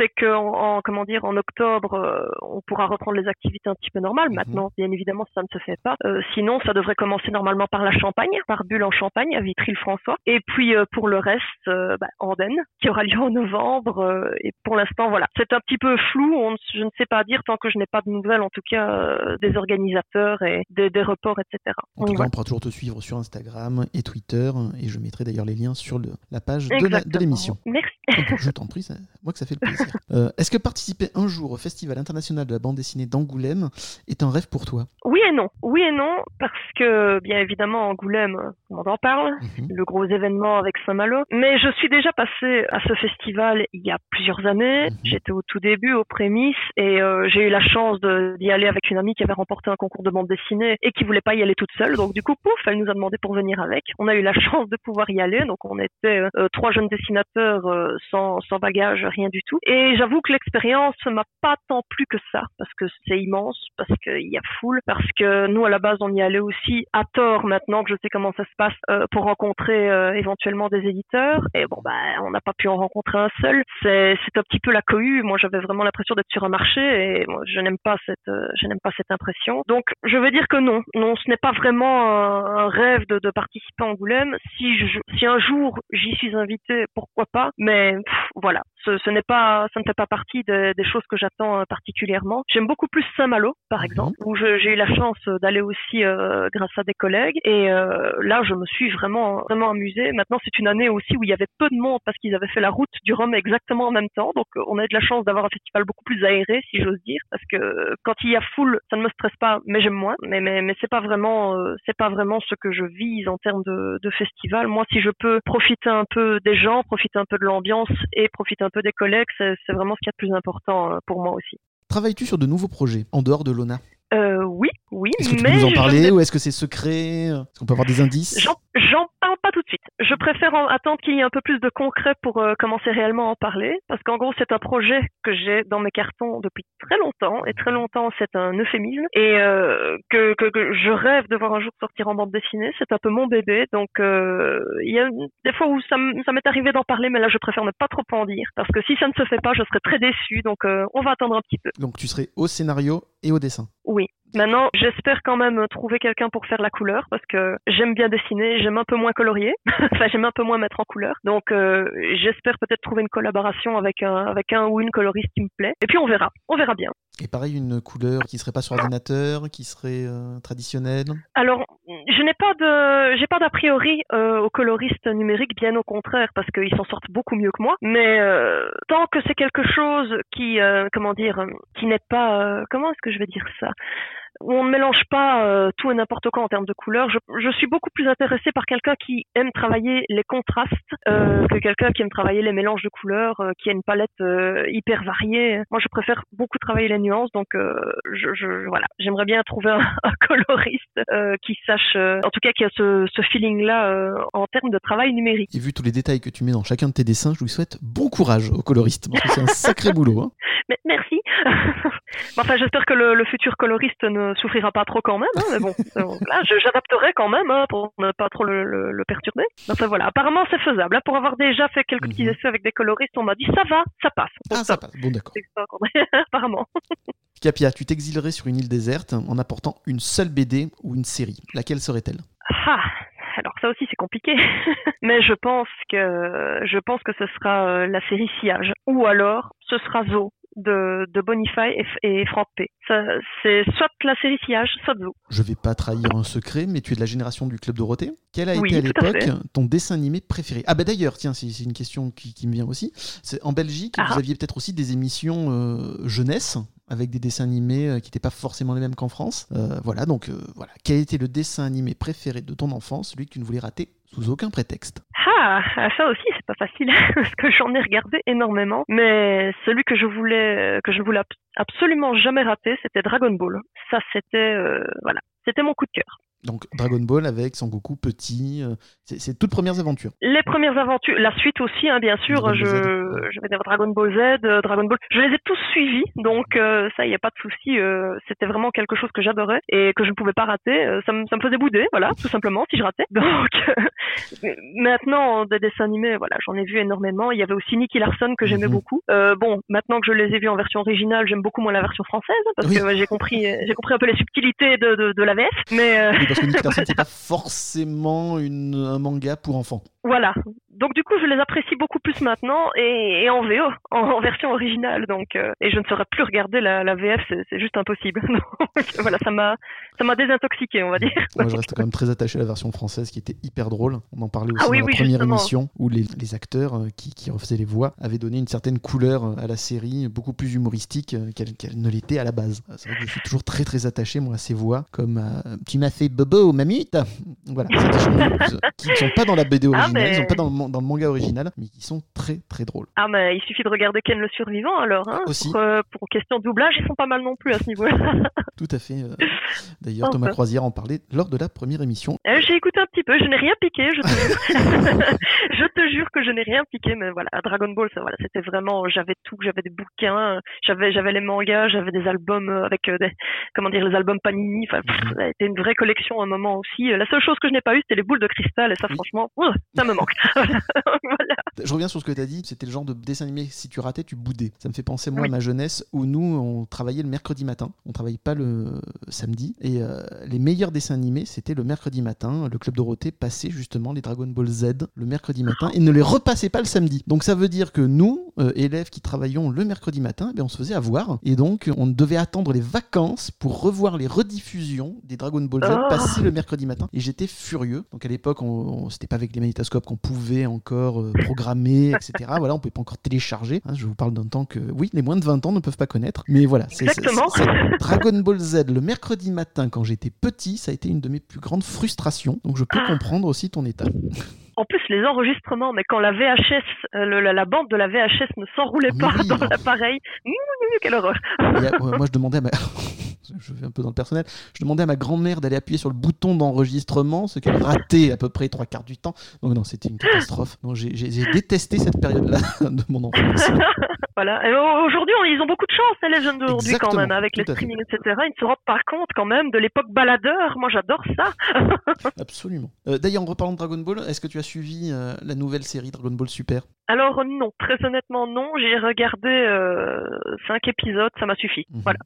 c'est qu'en en, comment dire en octobre euh, on pourra reprendre les activités un petit peu normales. Mhm. Maintenant, bien évidemment, ça ne se fait pas. Euh, sinon, ça devrait commencer normalement par la Champagne, par Bulle en Champagne, à Vitry-le-François. Et puis euh, pour le reste, bah, Andenne, qui aura lieu en novembre. et pour l'instant, voilà, c'est un petit peu flou. On, je ne sais pas dire tant que je n'ai pas de nouvelles, en tout cas des organisateurs et des, des reports, etc. En tout cas, on pourra toujours te suivre sur Instagram et Twitter, et je mettrai d'ailleurs les liens sur le, la page de l'émission. Merci. Je t'en prie, moi que ça fait le plaisir. Euh, est-ce que participer un jour au Festival international de la bande dessinée d'Angoulême est un rêve pour toi? Oui et non. Oui et non, parce que bien évidemment Angoulême, on en parle, mhm. le gros événement avec Saint-Malo. Mais je suis déjà passée à ce festival il y a plusieurs années. Mhm. J'étais au tout début, aux prémices, et euh, j'ai eu la chance d'y aller avec une amie qui avait remporté un concours de bande dessinée et qui voulait pas y aller toute seule. Donc du coup, pouf, elle nous a demandé pour venir avec. On a eu la chance de pouvoir y aller. Donc on était euh, trois jeunes dessinateurs sans, sans bagage, rien du tout. Et j'avoue que l'expérience m'a pas tant plu que ça, parce que c'est immense, parce qu'il y a foule, parce que nous, à la base, on y allait aussi à tort maintenant que je sais comment ça se passe euh, pour rencontrer euh, éventuellement des éditeurs. Et bon, bah, on n'a pas pu en rencontrer un seul. C'est, c'est un petit peu la cohue. Moi, j'avais vraiment l'impression d'être sur un marché et je n'aime pas cette, euh, je n'aime pas cette impression. Donc, je veux dire que non, non, ce n'est pas vraiment un, rêve de, de, participer à Angoulême. Si, je, si un jour j'y suis invité, pourquoi pas. Mais voilà, ce, ce n'est pas, ça ne fait pas partie des, des choses que j'attends euh, particulièrement. J'aime beaucoup plus Saint-Malo, par mhm. exemple, où j'ai eu la chance d'aller aussi euh, grâce à des collègues. Et euh, là, je me suis vraiment, vraiment amusée. Maintenant, c'est une année aussi où il y avait peu de monde parce qu'ils avaient fait la route du Rhum exactement en même temps. Donc, on a eu de la chance d'avoir un festival beaucoup plus aéré, si j'ose dire, parce que quand il y a foule, ça ne me stresse pas, mais j'aime moins. Mais, mais, mais c'est pas vraiment, c'est pas vraiment ce que je vise en termes de, de festival. Moi, si je peux profiter un peu des gens, profiter un peu de l'ambiance et profiter un peu des collègues, c'est vraiment ce qui est le plus important euh, pour moi aussi. Travailles-tu sur de nouveaux projets en dehors de l'ONA? Euh, oui, oui. Est-ce que tu peux nous en parler ou est-ce que c'est secret? Est-ce qu'on peut avoir des indices? J'en parle pas tout de suite. Je préfère attendre qu'il y ait un peu plus de concret pour euh, commencer réellement à en parler, parce qu'en gros c'est un projet que j'ai dans mes cartons depuis très longtemps, et très longtemps c'est un euphémisme, et euh, que, que, que, je rêve de voir un jour sortir en bande dessinée. C'est un peu mon bébé, donc euh, il y a des fois où ça m'est arrivé d'en parler, mais là je préfère ne pas trop en dire, parce que si ça ne se fait pas, je serais très déçue, donc on va attendre un petit peu. Donc tu serais au scénario et au dessin Oui, Maintenant, j'espère quand même trouver quelqu'un pour faire la couleur parce que j'aime bien dessiner, j'aime un peu moins colorier, enfin j'aime un peu moins mettre en couleur. Donc euh, j'espère peut-être trouver une collaboration avec un avec un ou une coloriste qui me plaît. Et puis on verra, on verra bien. Et pareil, une couleur qui serait pas sur ordinateur, qui serait euh, traditionnelle? Alors, je n'ai pas de, j'ai pas d'a priori euh, aux coloristes numériques, bien au contraire, parce qu'ils s'en sortent beaucoup mieux que moi. Mais euh, tant que c'est quelque chose qui, comment dire, qui n'est pas, comment est-ce que je vais dire ça? On ne mélange pas euh, tout et n'importe quoi en termes de couleurs. Je, je suis beaucoup plus intéressée par quelqu'un qui aime travailler les contrastes euh, que quelqu'un qui aime travailler les mélanges de couleurs, euh, qui a une palette euh, hyper variée. Moi, je préfère beaucoup travailler les nuances, donc euh, je, je, voilà, j'aimerais bien trouver un, un coloriste euh, qui sache, euh, en tout cas qui a ce, ce feeling-là euh, en termes de travail numérique. Et vu tous les détails que tu mets dans chacun de tes dessins, je lui souhaite bon courage au coloriste, parce que c'est un sacré boulot. Hein. Mais, merci. Enfin, j'espère que le, le futur coloriste ne souffrira pas trop quand même. hein, mais bon, euh, là, j'adapterai quand même hein, pour ne pas trop le, le- le perturber. Enfin voilà, apparemment c'est faisable. hein. pour avoir déjà fait quelques petits Mhm. essais avec des coloristes, on m'a dit ça va, ça passe. Ah, ça passe. Bon, d'accord. apparemment. Capia, tu t'exilerais sur une île déserte en apportant une seule BD ou une série. Laquelle serait-elle? Ah, alors ça aussi c'est compliqué. Mais je pense que je pense que ce sera euh, la série Sillage ou alors ce sera Zo de, de Bonifay et, et Franck P. C'est soit la série Sillage, soit Zo. Je vais pas trahir un secret, mais tu es de la génération du Club Dorothée. Quel a Oui, été à l'époque ton dessin animé préféré? Ah bah d'ailleurs, tiens, c'est une question qui, qui me vient aussi. C'est en Belgique, Ah. vous aviez peut-être aussi des émissions euh, jeunesse avec des dessins animés euh, qui n'étaient pas forcément les mêmes qu'en France. Euh, voilà, donc euh, voilà. Quel était le dessin animé préféré de ton enfance, celui que tu ne voulais rater sous aucun prétexte Ah, ça aussi c'est pas facile parce que j'en ai regardé énormément, mais celui que je voulais que je voulais ab- absolument jamais rater, c'était Dragon Ball. Ça c'était euh, voilà, c'était mon coup de cœur. Donc Dragon Ball avec Sangoku petit, euh, c'est toutes premières aventures. Les premières aventures, la suite aussi, hein, bien sûr. Dragon je, je vais dire Dragon Ball Z, euh, Dragon Ball. Je les ai tous suivis, donc euh, ça, il n'y a pas de souci. euh, C'était vraiment quelque chose que j'adorais et que je ne pouvais pas rater. Euh, ça, me, ça me faisait bouder, voilà, tout simplement, si je ratais. Donc maintenant, des dessins animés, voilà, j'en ai vu énormément. Il y avait aussi Nicky Larson que j'aimais Mhm. beaucoup. Euh, bon, maintenant que je les ai vus en version originale, j'aime beaucoup moins la version française parce Oui. que j'ai compris, j'ai compris un peu les subtilités de, de, de la VF, mais euh, parce que Nick Larson, c'est pas forcément une, un manga pour enfants. Voilà. Donc du coup, je les apprécie beaucoup plus maintenant et, et en VO, en, en version originale. Donc euh, et je ne saurais plus regarder la, la VF, c'est juste impossible. Donc voilà, ça m'a ça m'a désintoxiqué, on va dire. Moi, je reste quand même très attaché à la version française qui était hyper drôle. On en parlait aussi Ah oui, dans la oui, première justement. émission où les, les acteurs euh, qui, qui refaisaient les voix avaient donné une certaine couleur euh, à la série, beaucoup plus humoristique qu'elle qu'elle ne l'était à la base. C'est vrai que je suis toujours très très attaché moi à ces voix, comme euh, Tu m'as fait bobo, mamute Voilà, c'est des choses qui ne sont pas dans la BD Ah, originale, mais- ils sont pas dans le, dans le manga original, mais qui sont très très drôles. Ah mais il suffit de regarder Ken le survivant alors. Hein, Aussi. Pour, euh, pour question de doublage, ils sont pas mal non plus à ce niveau-là. Tout à fait. euh, D'ailleurs, Enfin. Thomas Croisière en parlait lors de la première émission. Euh, J'ai écouté un petit peu, je n'ai rien piqué, je te jure. je te jure que je n'ai rien piqué, mais voilà, Dragon Ball, ça, voilà, c'était vraiment, j'avais tout, j'avais des bouquins, j'avais, j'avais les mangas, j'avais des albums euh, avec des, comment dire, les albums Panini, enfin, Mhm. ça a été une vraie collection à un moment aussi. La seule chose que je n'ai pas eue, c'était les boules de cristal, et ça, Oui. franchement, ça me manque. voilà. Je reviens sur ce que tu as dit, c'était le genre de dessin animé, si tu ratais, tu boudais. Ça me fait penser, moi, Oui. à ma jeunesse, où nous, on travaillait le mercredi matin, on travaillait pas le samedi, et euh, les meilleurs dessins animés, c'était le mercredi matin. Le Club Dorothée passait justement les Dragon Ball Z le mercredi matin, et ne les repassait pas le samedi. Donc ça veut dire que nous, euh, élèves qui travaillions le mercredi matin, ben, on se faisait avoir, et donc on devait attendre les vacances pour revoir les rediffusions des Dragon Ball Z Oh. passer le mercredi matin, et j'étais furieux. Donc à l'époque, on, on- c'était pas avec les magnétoscopes qu'on pouvait encore euh, programmer, etc. voilà, on pouvait pas encore télécharger. hein. je vous parle d'un temps que, oui, les moins de 20 ans ne peuvent pas connaître. Mais voilà, c'est Dragon Ball Z le mercredi matin quand j'étais petit, ça a été une de mes plus grandes frustrations. Donc je peux Ah. comprendre aussi ton état. En plus, les enregistrements, mais quand la VHS, euh, le- la, la bande de la VHS ne s'enroulait pas oui. dans l'appareil, quelle horreur. Moi, je demandais à ma. Je vais un peu dans le personnel. Je demandais à ma grand-mère d'aller appuyer sur le bouton d'enregistrement, ce qu'elle ratait à peu près trois quarts du temps. Donc non, c'était une catastrophe. J'ai détesté cette période-là de mon enfance. Voilà. Aujourd'hui, ils ont beaucoup de chance, hein, les jeunes d'aujourd'hui, quand même, avec les streamings, etc. Ils ne se rendent pas compte, quand même, de l'époque baladeur. Moi, j'adore ça. Absolument. Euh, D'ailleurs, en reparlant de Dragon Ball, est-ce que tu as suivi euh, la nouvelle série Dragon Ball Super? Alors, non, très honnêtement, non. J'ai regardé euh, cinq épisodes, ça m'a suffi. Mhm. Voilà.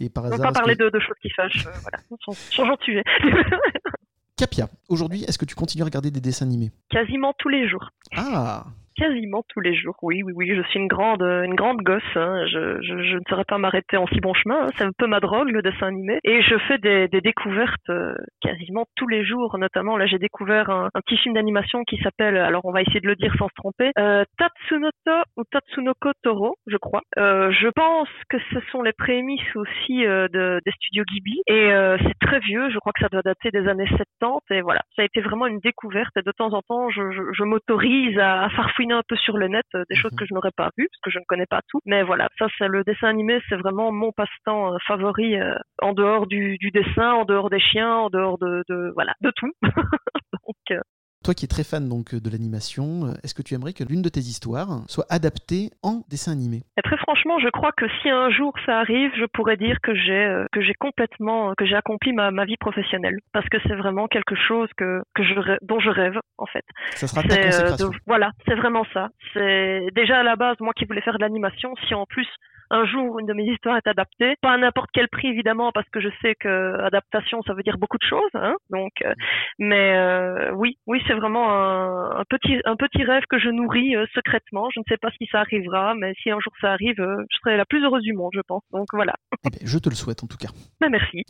Et par On va hasard, pas parler que- de, de choses qui fâchent. euh, voilà. Change- Changeons de sujet. Capia, aujourd'hui, est-ce que tu continues à regarder des dessins animés? Quasiment tous les jours. Ah Quasiment tous les jours, oui, oui, oui. Je suis une grande, une grande gosse. hein. Je, je, je ne saurais pas m'arrêter en si bon chemin. hein. C'est un peu ma drogue, le dessin animé. Et je fais des, des découvertes euh, quasiment tous les jours. Notamment, là, j'ai découvert un, petit film d'animation qui s'appelle, alors on va essayer de le dire sans se tromper, euh, Tatsunoto ou Tatsunoko Toro, je crois. Euh, je pense que ce sont les prémices aussi euh, de, des studios Ghibli. Et c'est très vieux. Je crois que ça doit dater des années 70. Et voilà, ça a été vraiment une découverte. Et de temps en temps, je, je, m'autorise à, à un peu sur le net euh, des choses Mhm. que je n'aurais pas vues parce que je ne connais pas tout. Mais voilà, ça, c'est le dessin animé, c'est vraiment mon passe-temps euh, favori euh, en dehors du, du dessin, en dehors des chiens, en dehors de, de voilà, de tout. Donc, Toi qui es très fan donc de l'animation, euh, est-ce que tu aimerais que l'une de tes histoires soit adaptée en dessin animé? Et très franchement, je crois que si un jour ça arrive, je pourrais dire que j'ai euh, que j'ai complètement que j'ai accompli ma, ma vie professionnelle parce que c'est vraiment quelque chose que que je dont je rêve en fait. Ça sera ta euh, consécration. de- voilà, c'est vraiment ça. C'est déjà à la base moi qui voulais faire de l'animation. Si en plus un jour une de mes histoires est adaptée, pas à n'importe quel prix évidemment parce que je sais que adaptation ça veut dire beaucoup de choses. Hein, donc, euh, mais euh, oui, oui c'est vraiment un, un petit un petit rêve que je nourris euh, secrètement. Je ne sais pas si ça arrivera, mais si un jour ça arrive, je serai la plus heureuse du monde, je pense. Donc voilà. Eh ben, je te le souhaite en tout cas. Ben, merci.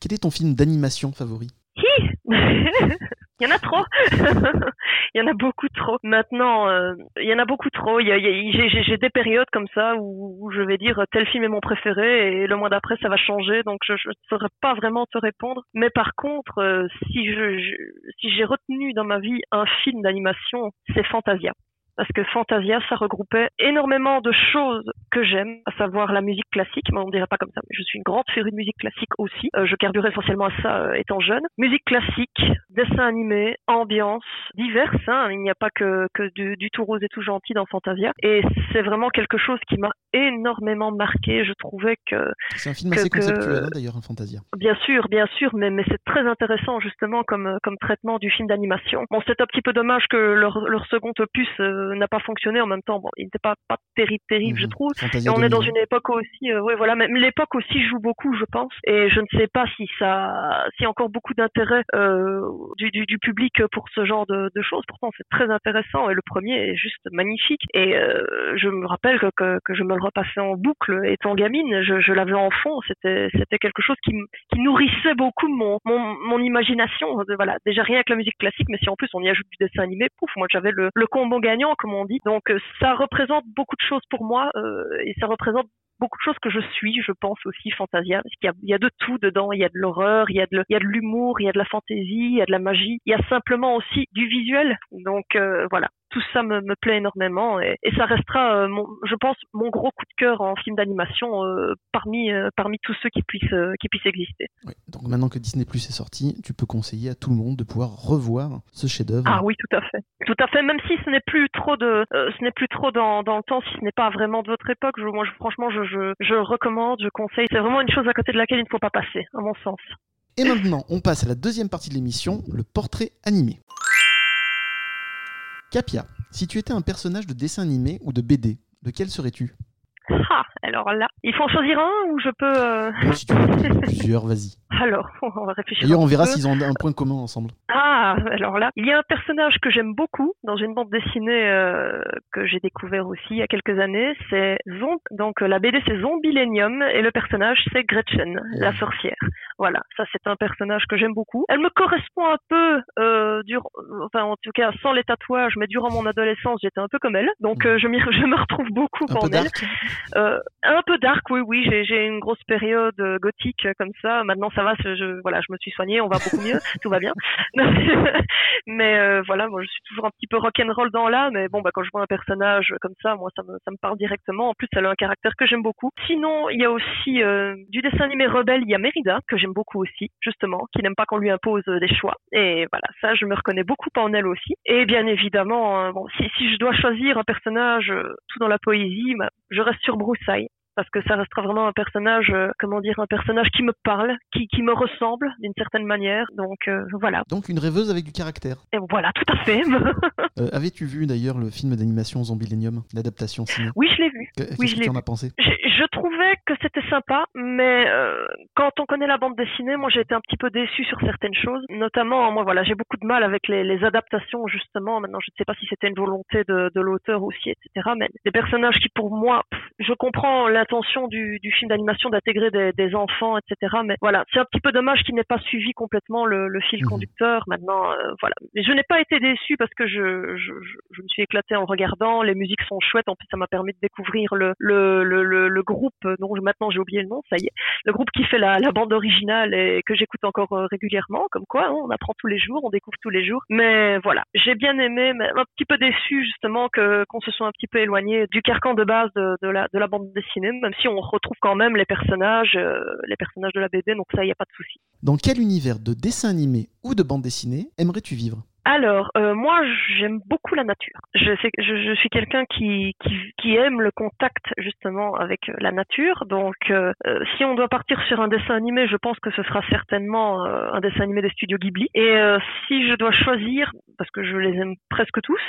Quel est ton film d'animation favori? il y en a trop. il y en a beaucoup trop. Maintenant, euh, il y en a beaucoup trop. J'ai des périodes comme ça où, je vais dire tel film est mon préféré et le mois d'après ça va changer. Donc je ne saurais pas vraiment te répondre. Mais par contre, euh, si j'ai retenu dans ma vie un film d'animation, c'est Fantasia. Parce que Fantasia, ça regroupait énormément de choses que j'aime, à savoir la musique classique. Mais on dirait pas comme ça, mais je suis une grande férue de musique classique aussi. Euh, je carburais essentiellement à ça euh, étant jeune. Musique classique, dessin animé, ambiance, diverses. Hein. Il n'y a pas que, que du, du tout rose et tout gentil dans Fantasia. Et c'est vraiment quelque chose qui m'a énormément marqué. Je trouvais que C'est un film Que- assez conceptuel hein, d'ailleurs, un Fantasia. Bien sûr, bien sûr, mais, mais c'est très intéressant justement comme, euh, comme traitement du film d'animation. Bon, c'est un petit peu dommage que leur, leur second opus euh, n'a pas fonctionné en même temps. Bon, il n'était pas, pas terrible, terrible, je Mhm. trouve. Fantasia Et on est dans 2000. une époque aussi, euh, oui, voilà, même l'époque aussi joue beaucoup, je pense. Et je ne sais pas si ça, s'il y a encore beaucoup d'intérêt euh, du, du, du public pour ce genre de, de choses. Pourtant, c'est très intéressant et le premier est juste magnifique. Et euh, je me rappelle que, que, que je me le en boucle étant gamine. Je, je l'avais en fond. C'était, c'était quelque chose qui, qui nourrissait beaucoup mon, mon, mon imagination. De- Voilà, déjà rien que la musique classique, mais si en plus on y ajoute du dessin animé, pouf, moi j'avais le, le combo gagnant, comme on dit. Donc euh, ça représente beaucoup de choses pour moi euh, et ça représente beaucoup de choses que je suis, je pense aussi Fantasia, parce qu'il y y a de tout dedans. Il y a de l'horreur, il y a de, le- il l'humour, il y a de la fantaisie, il y a de la magie. Il y a simplement aussi du visuel. Donc euh, voilà, tout ça me, me plaît énormément et, et ça restera, euh, mon, je pense, mon gros coup de cœur en film d'animation euh, parmi euh, parmi tous ceux qui puissent qui puissent exister. Oui. Donc maintenant que Disney Plus est sorti, tu peux conseiller à tout le monde de pouvoir revoir ce chef-d'œuvre. Ah oui, tout à fait. Tout à fait. Même si ce n'est plus trop de, ce n'est plus trop dans, dans le temps, si ce n'est pas vraiment de votre époque, je, moi, je, franchement, je, je, je recommande, je conseille. C'est vraiment une chose à côté de laquelle il ne faut pas passer, à mon sens. Et maintenant, on passe à la deuxième partie de l'émission, le portrait animé. Capia, si tu étais un personnage de dessin animé ou de BD, lequel serais-tu? Ah, alors là, il faut en choisir un ou je peux. euh, Bon, Si tu veux en choisir plusieurs, vas-y. Alors, on va réfléchir. D'ailleurs, un on verra s'ils ont un point commun ensemble. Ah, alors là, il y a un personnage que j'aime beaucoup dans une bande dessinée euh, que j'ai découvert aussi il y a quelques années. C'est donc euh, la BD c'est Zombilenium et le personnage c'est Gretchen, la sorcière. Voilà, ça c'est un personnage que j'aime beaucoup. Elle me correspond un peu, euh, dur... enfin en tout cas sans les tatouages, mais durant mon adolescence j'étais un peu comme elle, donc euh, je, me retrouve beaucoup Un en peu elle. dark un peu dark, oui, oui. J'ai, une grosse période gothique comme ça. Maintenant, ça va. Je, voilà, je me suis soignée. On va beaucoup mieux. tout va bien. mais euh, voilà, moi, je suis toujours un petit peu rock'n'roll dans là. Mais bon, bah, quand je vois un personnage comme ça, moi, ça me, parle directement. En plus, elle a un caractère que j'aime beaucoup. Sinon, il y a aussi euh, du dessin animé rebelle. Il y a Mérida que j'aime beaucoup aussi, justement, qui n'aime pas qu'on lui impose euh, des choix. Et voilà, ça, je me reconnais beaucoup en elle aussi. Et bien évidemment, si, je dois choisir un personnage tout dans la poésie, bah, je reste sur Broussailles parce que ça restera vraiment un personnage, euh, comment dire, un personnage qui me parle, qui, qui me ressemble d'une certaine manière. Donc euh, voilà. Donc une rêveuse avec du caractère. Et voilà, tout à fait. Euh, Avais-tu vu d'ailleurs le film d'animation Zombilenium, l'adaptation ciné? Oui, je l'ai vu. Que- Qu'est-ce Oui, que je tu en as pensé? Je, trouvais que c'était sympa, mais euh, quand on connaît la bande dessinée, moi j'ai été un petit peu déçue sur certaines choses. Notamment, moi voilà, j'ai beaucoup de mal avec les, les, adaptations justement. Maintenant, je ne sais pas si c'était une volonté de, de l'auteur aussi, etc. Mais des personnages qui pour moi, je comprends l'intention du, du film d'animation d'intégrer des, des, enfants, etc. Mais voilà, c'est un petit peu dommage qu'il n'ait pas suivi complètement le, le fil mmh. conducteur. Maintenant, euh, voilà. Mais je n'ai pas été déçue parce que je, je, je, me suis éclatée en regardant. Les musiques sont chouettes. En plus, ça m'a permis de découvrir le, le, le, le groupe dont maintenant j'ai oublié le nom, ça y est, le groupe qui fait la, bande originale et que j'écoute encore euh, régulièrement, comme quoi hein, on apprend tous les jours, on découvre tous les jours. Mais voilà, j'ai bien aimé, mais un petit peu déçu justement que qu'on se soit un petit peu éloigné du carcan de base de, de, la, de la bande dessinée, même si on retrouve quand même les personnages, euh, les personnages de la BD, donc ça, il n'y a pas de souci. Dans quel univers de dessin animé ou de bande dessinée aimerais-tu vivre? Alors, euh, moi, j'aime beaucoup la nature. Je, sais, je, je suis quelqu'un qui, qui, qui, aime le contact justement avec la nature. Donc, euh, euh, si on doit partir sur un dessin animé, je pense que ce sera certainement un dessin animé des studios Ghibli. Et si je dois choisir, parce que je les aime presque tous,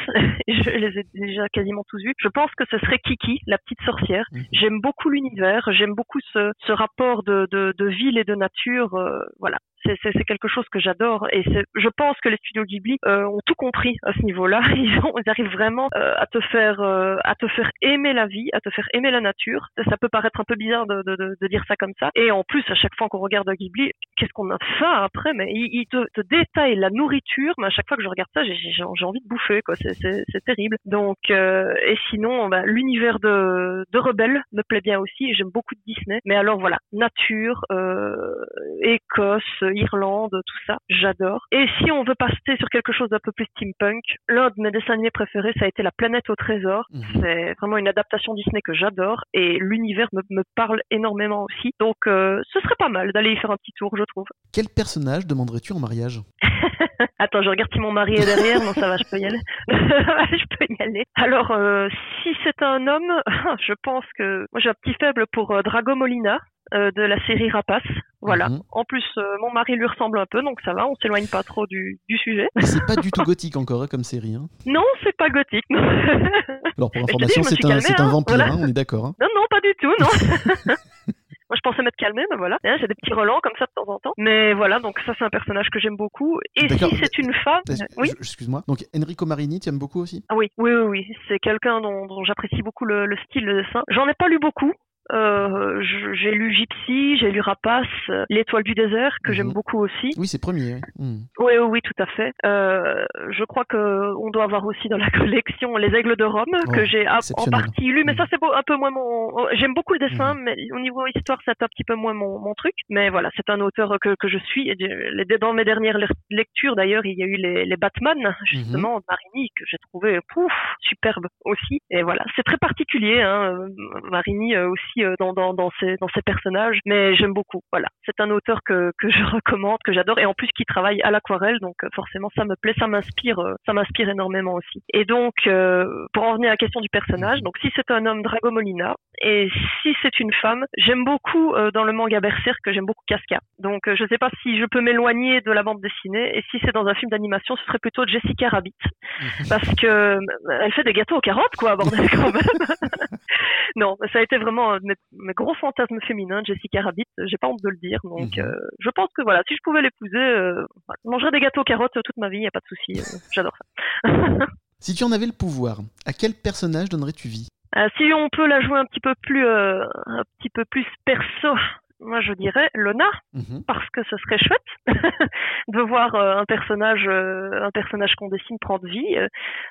et je les ai déjà quasiment tous vus, je pense que ce serait Kiki, la petite sorcière. Mhm. J'aime beaucoup l'univers, j'aime beaucoup ce, ce rapport de, de, de, ville et de nature. voilà, c'est quelque chose que j'adore et je pense que les studios Ghibli euh, ont tout compris à ce niveau-là. Ils, ils, arrivent vraiment euh, à te faire euh, à te faire aimer la vie, à te faire aimer la nature. Ça, peut paraître un peu bizarre de, de, de, dire ça comme ça. Et en plus, à chaque fois qu'on regarde Ghibli, qu'est-ce qu'on a faim après Mais ils, te, te détaillent la nourriture. Mais à chaque fois que je regarde ça, j'ai envie de bouffer. C'est terrible. Donc et sinon, bah, l'univers de, de Rebelle me plaît bien aussi. J'aime beaucoup Disney. Mais alors voilà, nature, Écosse Irlande, tout ça, j'adore. Et si on veut passer sur quelque chose d'un peu plus steampunk, l'un de mes dessins animés préférés, ça a été La planète au trésor. Mhm. C'est vraiment une adaptation Disney que j'adore et l'univers me, parle énormément aussi. Donc euh, ce serait pas mal d'aller y faire un petit tour, je trouve. Quel personnage demanderais-tu en mariage? Attends, je regarde si mon mari est derrière. Non, ça va, je peux y aller. je peux y aller. Alors, euh, si c'est un homme, je pense que moi j'ai un petit faible pour euh, Drago Molina. Euh, de la série Rapace. Voilà. Mhm. En plus, euh, mon mari lui ressemble un peu, donc ça va, on s'éloigne pas trop du, du sujet. C'est pas du tout gothique encore hein, comme série. Hein. Non, c'est pas gothique. Alors pour information, c'est un, un, hein. vampire, on est d'accord. Non, non, pas du tout, non. Moi, je pensais m'être calmé, mais voilà. J'ai des petits relents comme ça de temps en temps. Mais voilà, donc ça, c'est un personnage que j'aime beaucoup. Et si c'est une femme. Oui. Excuse-moi. Donc, Enrico Marini, tu aimes beaucoup aussi? Ah Oui, oui, oui. oui. C'est quelqu'un dont, dont j'apprécie beaucoup le, le, style de dessin. J'en ai pas lu beaucoup. Euh, j'ai lu Gypsy, j'ai lu Rapace, euh, L'étoile du désert que j'aime mhm. beaucoup aussi. Oui, c'est premier. Hmm. Oui, oui, oui, tout à fait. Euh, je crois que on doit avoir aussi dans la collection Les Aigles de Rome que j'ai en partie lu, mais ça hmm. c'est un peu moins mon. Oh, j'aime beaucoup le dessin, mais au niveau histoire c'est un petit peu moins mon, mon truc. Mais voilà, c'est un auteur que, que je suis. Dans mes dernières lectures d'ailleurs, il y a eu les, les Batman justement Marini que j'ai trouvé pouf superbe aussi. Et voilà, c'est très particulier. Hein, Marini aussi euh, dans, ces, personnages, mais j'aime beaucoup. Voilà, c'est un auteur que, je recommande, que j'adore, et en plus qui travaille à l'aquarelle, donc euh, forcément ça me plaît, ça m'inspire, euh, ça m'inspire énormément aussi. Et donc, pour en venir à la question du personnage, donc si c'est un homme, Drago Molina, et si c'est une femme, j'aime beaucoup dans le manga Berserk, j'aime beaucoup Casca. Donc je sais pas si je peux m'éloigner de la bande dessinée, et si c'est dans un film d'animation, ce serait plutôt Jessica Rabbit, parce que elle fait des gâteaux aux carottes, quoi, bordel quand même. non, ça a été vraiment mes, gros fantasmes féminins, Jessica Rabbit, j'ai pas honte de le dire. Donc, mhm. euh, je pense que voilà, si je pouvais l'épouser, euh, je mangerais des gâteaux aux carottes toute ma vie, y a pas de souci, euh, j'adore ça. si tu en avais le pouvoir, à quel personnage donnerais-tu vie? Si on peut la jouer un petit peu plus, un petit peu plus perso, moi je dirais Lona mhm. parce que ce serait chouette de voir euh, un personnage euh, un personnage qu'on dessine prendre vie euh,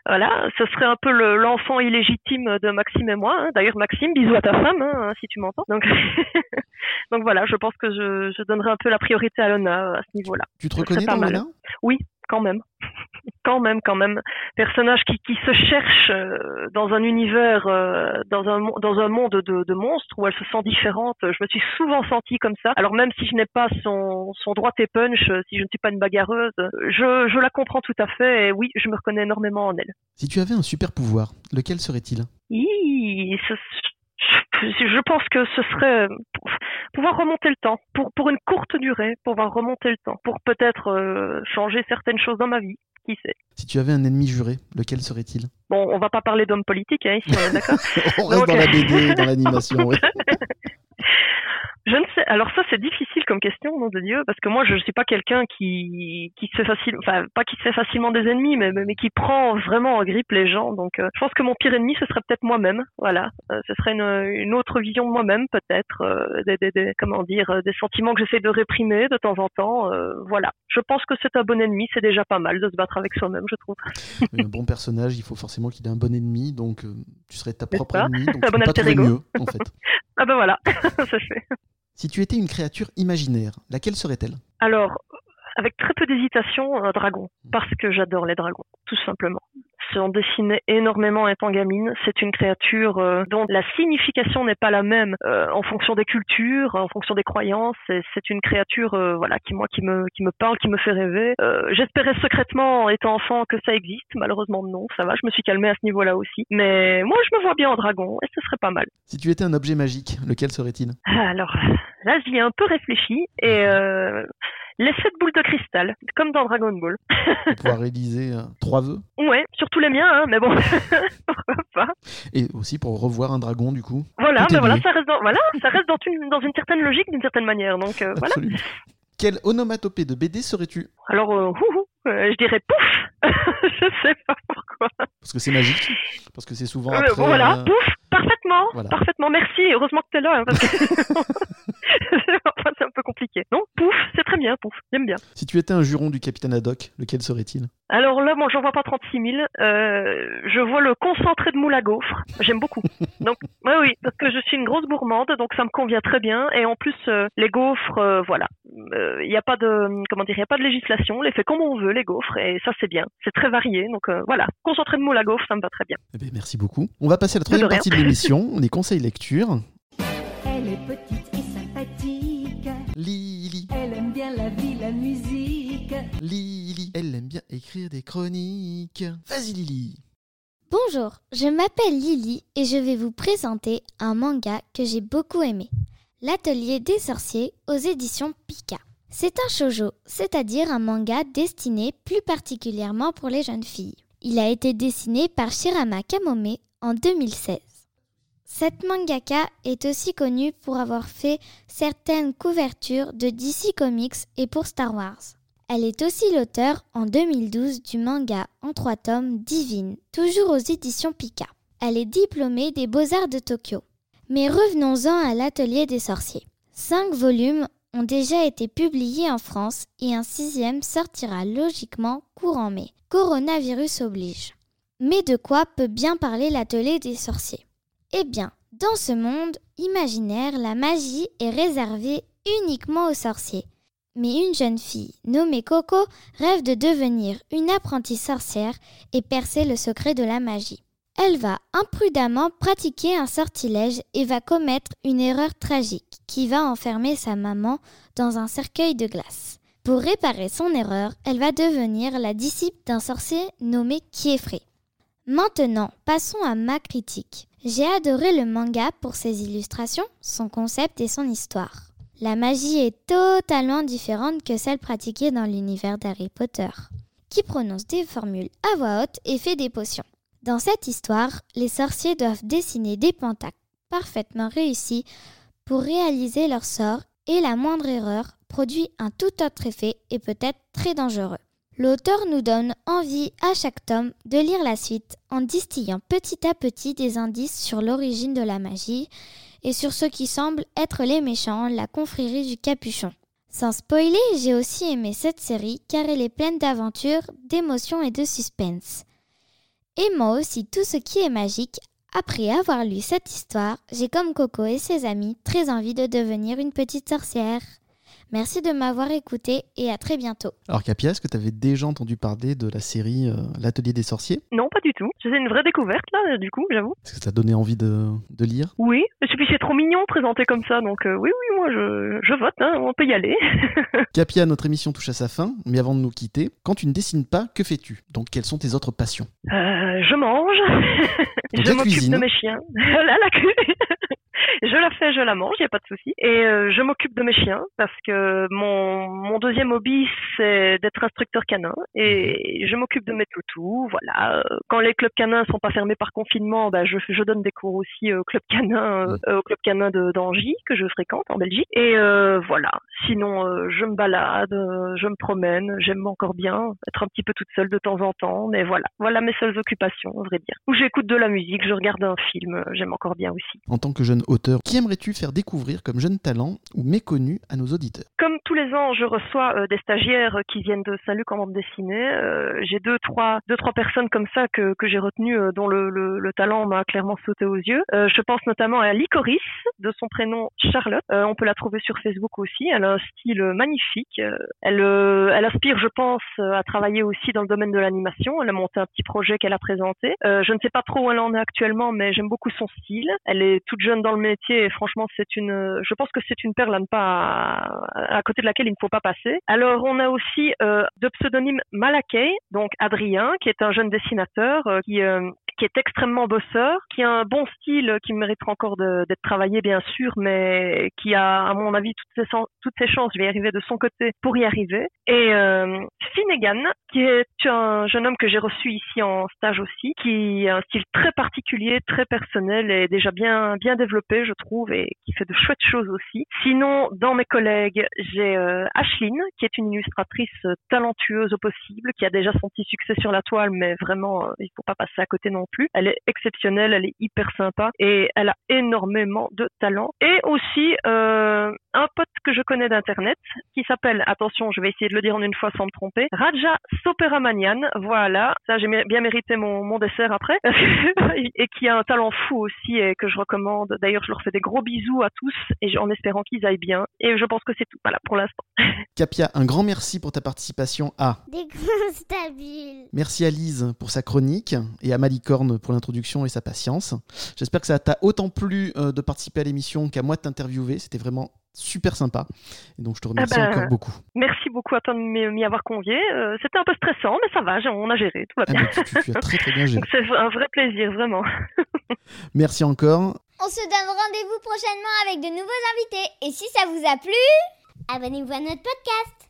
voilà. Ce serait un peu l'enfant illégitime de Maxime et moi hein. d'ailleurs Maxime bisous à ta femme hein, si tu m'entends. Donc donc voilà je pense que je, je donnerai un peu la priorité à Lona à ce niveau là tu te reconnais dans Lona? Oui quand même. quand même, quand même. Personnage qui, qui se cherche euh, dans un univers, euh, dans, un, dans un monde de, de, monstres où elle se sent différente. Je me suis souvent sentie comme ça. Alors même si je n'ai pas son, son droit et punch, si je ne suis pas une bagarreuse, je, je la comprends tout à fait et oui, je me reconnais énormément en elle. Si tu avais un super pouvoir, lequel serait-il? Je pense que ce serait pouvoir remonter le temps pour pour une courte durée, pouvoir remonter le temps pour peut-être euh, changer certaines choses dans ma vie. Qui sait Si tu avais un ennemi juré, lequel serait-il? Bon, on va pas parler d'homme politique hein, ici, d'accord On reste dans la BD, dans l'animation. oui. Je ne sais. Alors ça, c'est difficile comme question, nom de Dieu, parce que moi, je ne suis pas quelqu'un qui qui se fait facile, enfin pas qui se fait facilement des ennemis, mais mais qui prend vraiment en grippe les gens. Donc, euh, je pense que mon pire ennemi, ce serait peut-être moi-même. Voilà, Euh, ce serait une, une autre vision de moi-même, peut-être, euh, des, des, des- comment dire, des sentiments que j'essaie de réprimer de temps en temps. voilà. Je pense que c'est un bon ennemi, c'est déjà pas mal de se battre avec soi-même, je trouve. un bon personnage, il faut forcément qu'il ait un bon ennemi, donc tu serais ta propre pas ennemi, donc Un tu bon peux pas mieux, en fait. Ah ben voilà, c'est fait. Si tu étais une créature imaginaire, laquelle serait-elle? Alors, avec très peu d'hésitation, un dragon, parce que j'adore les dragons, tout simplement. J'en dessinais énormément étant gamine. C'est une créature euh, dont la signification n'est pas la même euh, en fonction des cultures, en fonction des croyances. C'est une créature, euh, voilà, qui moi, qui me, qui me parle, qui me fait rêver. J'espérais secrètement, étant enfant, que ça existe. Malheureusement, non. Ça va, je me suis calmée à ce niveau-là aussi. Mais moi, je me vois bien en dragon, et ce serait pas mal. Si tu étais un objet magique, lequel serait-il? Alors, là, j'y ai un peu réfléchi et euh, les sept boules de cristal, comme dans Dragon Ball. Pour pouvoir réaliser euh, trois vœux Ouais, surtout les miens, hein, mais bon, pourquoi pas. Et aussi pour revoir un dragon, du coup. Voilà, mais voilà, ça reste dans, voilà, ça reste dans une, dans une certaine logique, d'une certaine manière. Donc euh, voilà. Quelle onomatopée de BD serais-tu? Alors, euh, euh, je dirais pouf. je sais pas pourquoi. Parce que c'est magique, parce que c'est souvent Euh, après... voilà, euh, pouf, parfaitement, Voilà. parfaitement. Merci. Heureusement que t'es là, hein, parce que Enfin, c'est un peu compliqué. Non, pouf, c'est très bien, pouf, j'aime bien. Si tu étais un juron du capitaine Haddock, lequel serait-il? Alors là, moi, j'en vois pas 36 000. Euh, je vois le concentré de moule à gaufres. J'aime beaucoup. Donc, oui, oui, parce que je suis une grosse gourmande, donc ça me convient très bien. Et en plus, euh, les gaufres, euh, voilà, il n'y a pas de, comment dire, il y a pas de législation. On les fait comme on veut, les gaufres, et ça, c'est bien. C'est très varié, donc euh, voilà, concentré de moule à gaufres, ça me va très bien. Eh bien, Merci beaucoup. On va passer à la troisième partie de l'émission, les conseils lecture. Elle est petite et sympathique. Lily, Elle aime bien la vie, la musique. Lily, elle aime bien écrire des chroniques. Vas-y Lily Bonjour, je m'appelle Lily et je vais vous présenter un manga que j'ai beaucoup aimé. L'Atelier des sorciers aux éditions Pika. C'est un shoujo, c'est-à-dire un manga destiné plus particulièrement pour les jeunes filles. Il a été dessiné par Shirama Kamome en 2016. Cette mangaka est aussi connue pour avoir fait certaines couvertures de DC Comics et pour Star Wars. Elle est aussi l'auteur en 2012 du manga en trois tomes Divine, toujours aux éditions Pika. Elle est diplômée des Beaux-Arts de Tokyo. Mais revenons-en à l'Atelier des sorciers. Cinq volumes ont déjà été publiés en France et un sixième sortira logiquement courant mai. Coronavirus oblige. Mais de quoi peut bien parler l'Atelier des sorciers? Eh bien, dans ce monde imaginaire, la magie est réservée uniquement aux sorciers. Mais une jeune fille nommée Coco rêve de devenir une apprentie sorcière et percer le secret de la magie. Elle va imprudemment pratiquer un sortilège et va commettre une erreur tragique qui va enfermer sa maman dans un cercueil de glace. Pour réparer son erreur, elle va devenir la disciple d'un sorcier nommé Kiefré. Maintenant, passons à ma critique. J'ai adoré le manga pour ses illustrations, son concept et son histoire. La magie est totalement différente que celle pratiquée dans l'univers d'Harry Potter, qui prononce des formules à voix haute et fait des potions. Dans cette histoire, les sorciers doivent dessiner des pentacles parfaitement réussis pour réaliser leur sort et la moindre erreur produit un tout autre effet et peut être très dangereux. L'auteur nous donne envie à chaque tome de lire la suite en distillant petit à petit des indices sur l'origine de la magie et sur ce qui semble être les méchants, la confrérie du capuchon. Sans spoiler, j'ai aussi aimé cette série car elle est pleine d'aventures, d'émotions et de suspense. Et moi aussi tout ce qui est magique. Après avoir lu cette histoire, j'ai comme Coco et ses amis très envie de devenir une petite sorcière. Merci de m'avoir écouté et à très bientôt. Alors Capia, est-ce que tu avais déjà entendu parler de la série euh, L'Atelier des sorciers? Non, pas du tout. C'est une vraie découverte là, du coup, j'avoue. Est-ce que ça t'a donné envie de, de lire? Oui, et puis c'est trop mignon présenté comme ça, donc euh, oui, oui, moi je, je vote, hein, on peut y aller. Capia, notre émission touche à sa fin, mais avant de nous quitter, quand tu ne dessines pas, que fais-tu? Donc quelles sont tes autres passions? Euh, je mange, Donc je m'occupe de mes chiens. Là, la je la fais, je la mange, il n'y a pas de souci. Et euh, je m'occupe de mes chiens parce que mon, mon deuxième hobby, c'est d'être instructeur canin. Et je m'occupe de mes toutous, voilà. Quand les clubs canins sont pas fermés par confinement, bah, je, je donne des cours aussi au club canin, euh, au club canin d'Angy, que je fréquente en Belgique. Et euh, voilà. Sinon, euh, je me balade, euh, je me promène, j'aime encore bien être un petit peu toute seule de temps en temps. Mais voilà, voilà mes seules occupations, on vrai dire. Ou j'écoute de la musique, je regarde un film, euh, j'aime encore bien aussi. En tant que jeune auteur, qui aimerais-tu faire découvrir comme jeune talent ou méconnu à nos auditeurs? Comme tous les ans, je reçois euh, des stagiaires qui viennent de Saint-Luc en bande dessinée. Euh, j'ai deux trois, deux, trois personnes comme ça que, j'ai retenues, euh, dont le, le, le talent m'a clairement sauté aux yeux. Euh, je pense notamment à Licoris, de son prénom Charlotte. Euh, on peut la trouver sur Facebook aussi. Elle a un style magnifique. Euh, elle, euh, elle aspire, je pense, euh, à travailler aussi dans le domaine de l'animation. Elle a monté un petit projet qu'elle a présenté. Euh, je ne sais pas trop où elle en est actuellement, mais j'aime beaucoup son style. Elle est toute jeune dans le métier et franchement, c'est une, je pense que c'est une perle à ne pas, à côté de laquelle il ne faut pas passer. Alors, on a aussi euh, de pseudonyme Malakay, donc Adrien, qui est un jeune dessinateur euh, qui euh, qui est extrêmement bosseur, qui a un bon style qui méritera encore d'être travaillé bien sûr, mais qui a à mon avis toutes ses, chances, je vais y arriver de son côté pour y arriver. Et euh, Finnegan, qui est un jeune homme que j'ai reçu ici en stage aussi, qui a un style très particulier, très personnel et déjà bien bien développé je trouve et qui fait de chouettes choses aussi. Sinon, dans mes collègues, j'ai euh, Ashline, qui est une illustratrice talentueuse au possible, qui a déjà son petit succès sur la toile, mais vraiment, euh, il faut pas passer à côté non plus. Elle est exceptionnelle, elle est hyper sympa et elle a énormément de talent. Et aussi euh, un pote que je connais d'internet qui s'appelle, attention, je vais essayer de le dire en une fois sans me tromper, Raja Soperamanian. Voilà, ça j'ai bien mérité mon, mon dessert après, et qui a un talent fou aussi et que je recommande. D'ailleurs, je leur fais des gros bisous à tous et en espérant qu'ils aillent bien. Et je pense que c'est tout. Voilà pour l'instant. Capia, un grand merci pour ta participation à. Des stabiles. Merci à Lise pour sa chronique et à Pour l'introduction et sa patience. J'espère que ça t'a autant plu euh, de participer à l'émission qu'à moi de t'interviewer. C'était vraiment super sympa. Et donc je te remercie ben, encore beaucoup. Merci beaucoup à toi de m'y avoir convié. Euh, C'était un peu stressant, mais ça va, on a géré, tout va Ah, bien. tu, tu- tu as très très bien géré. C'est un vrai plaisir, vraiment. Merci encore. On se donne rendez-vous prochainement avec de nouveaux invités. Et si ça vous a plu, abonnez-vous à notre podcast.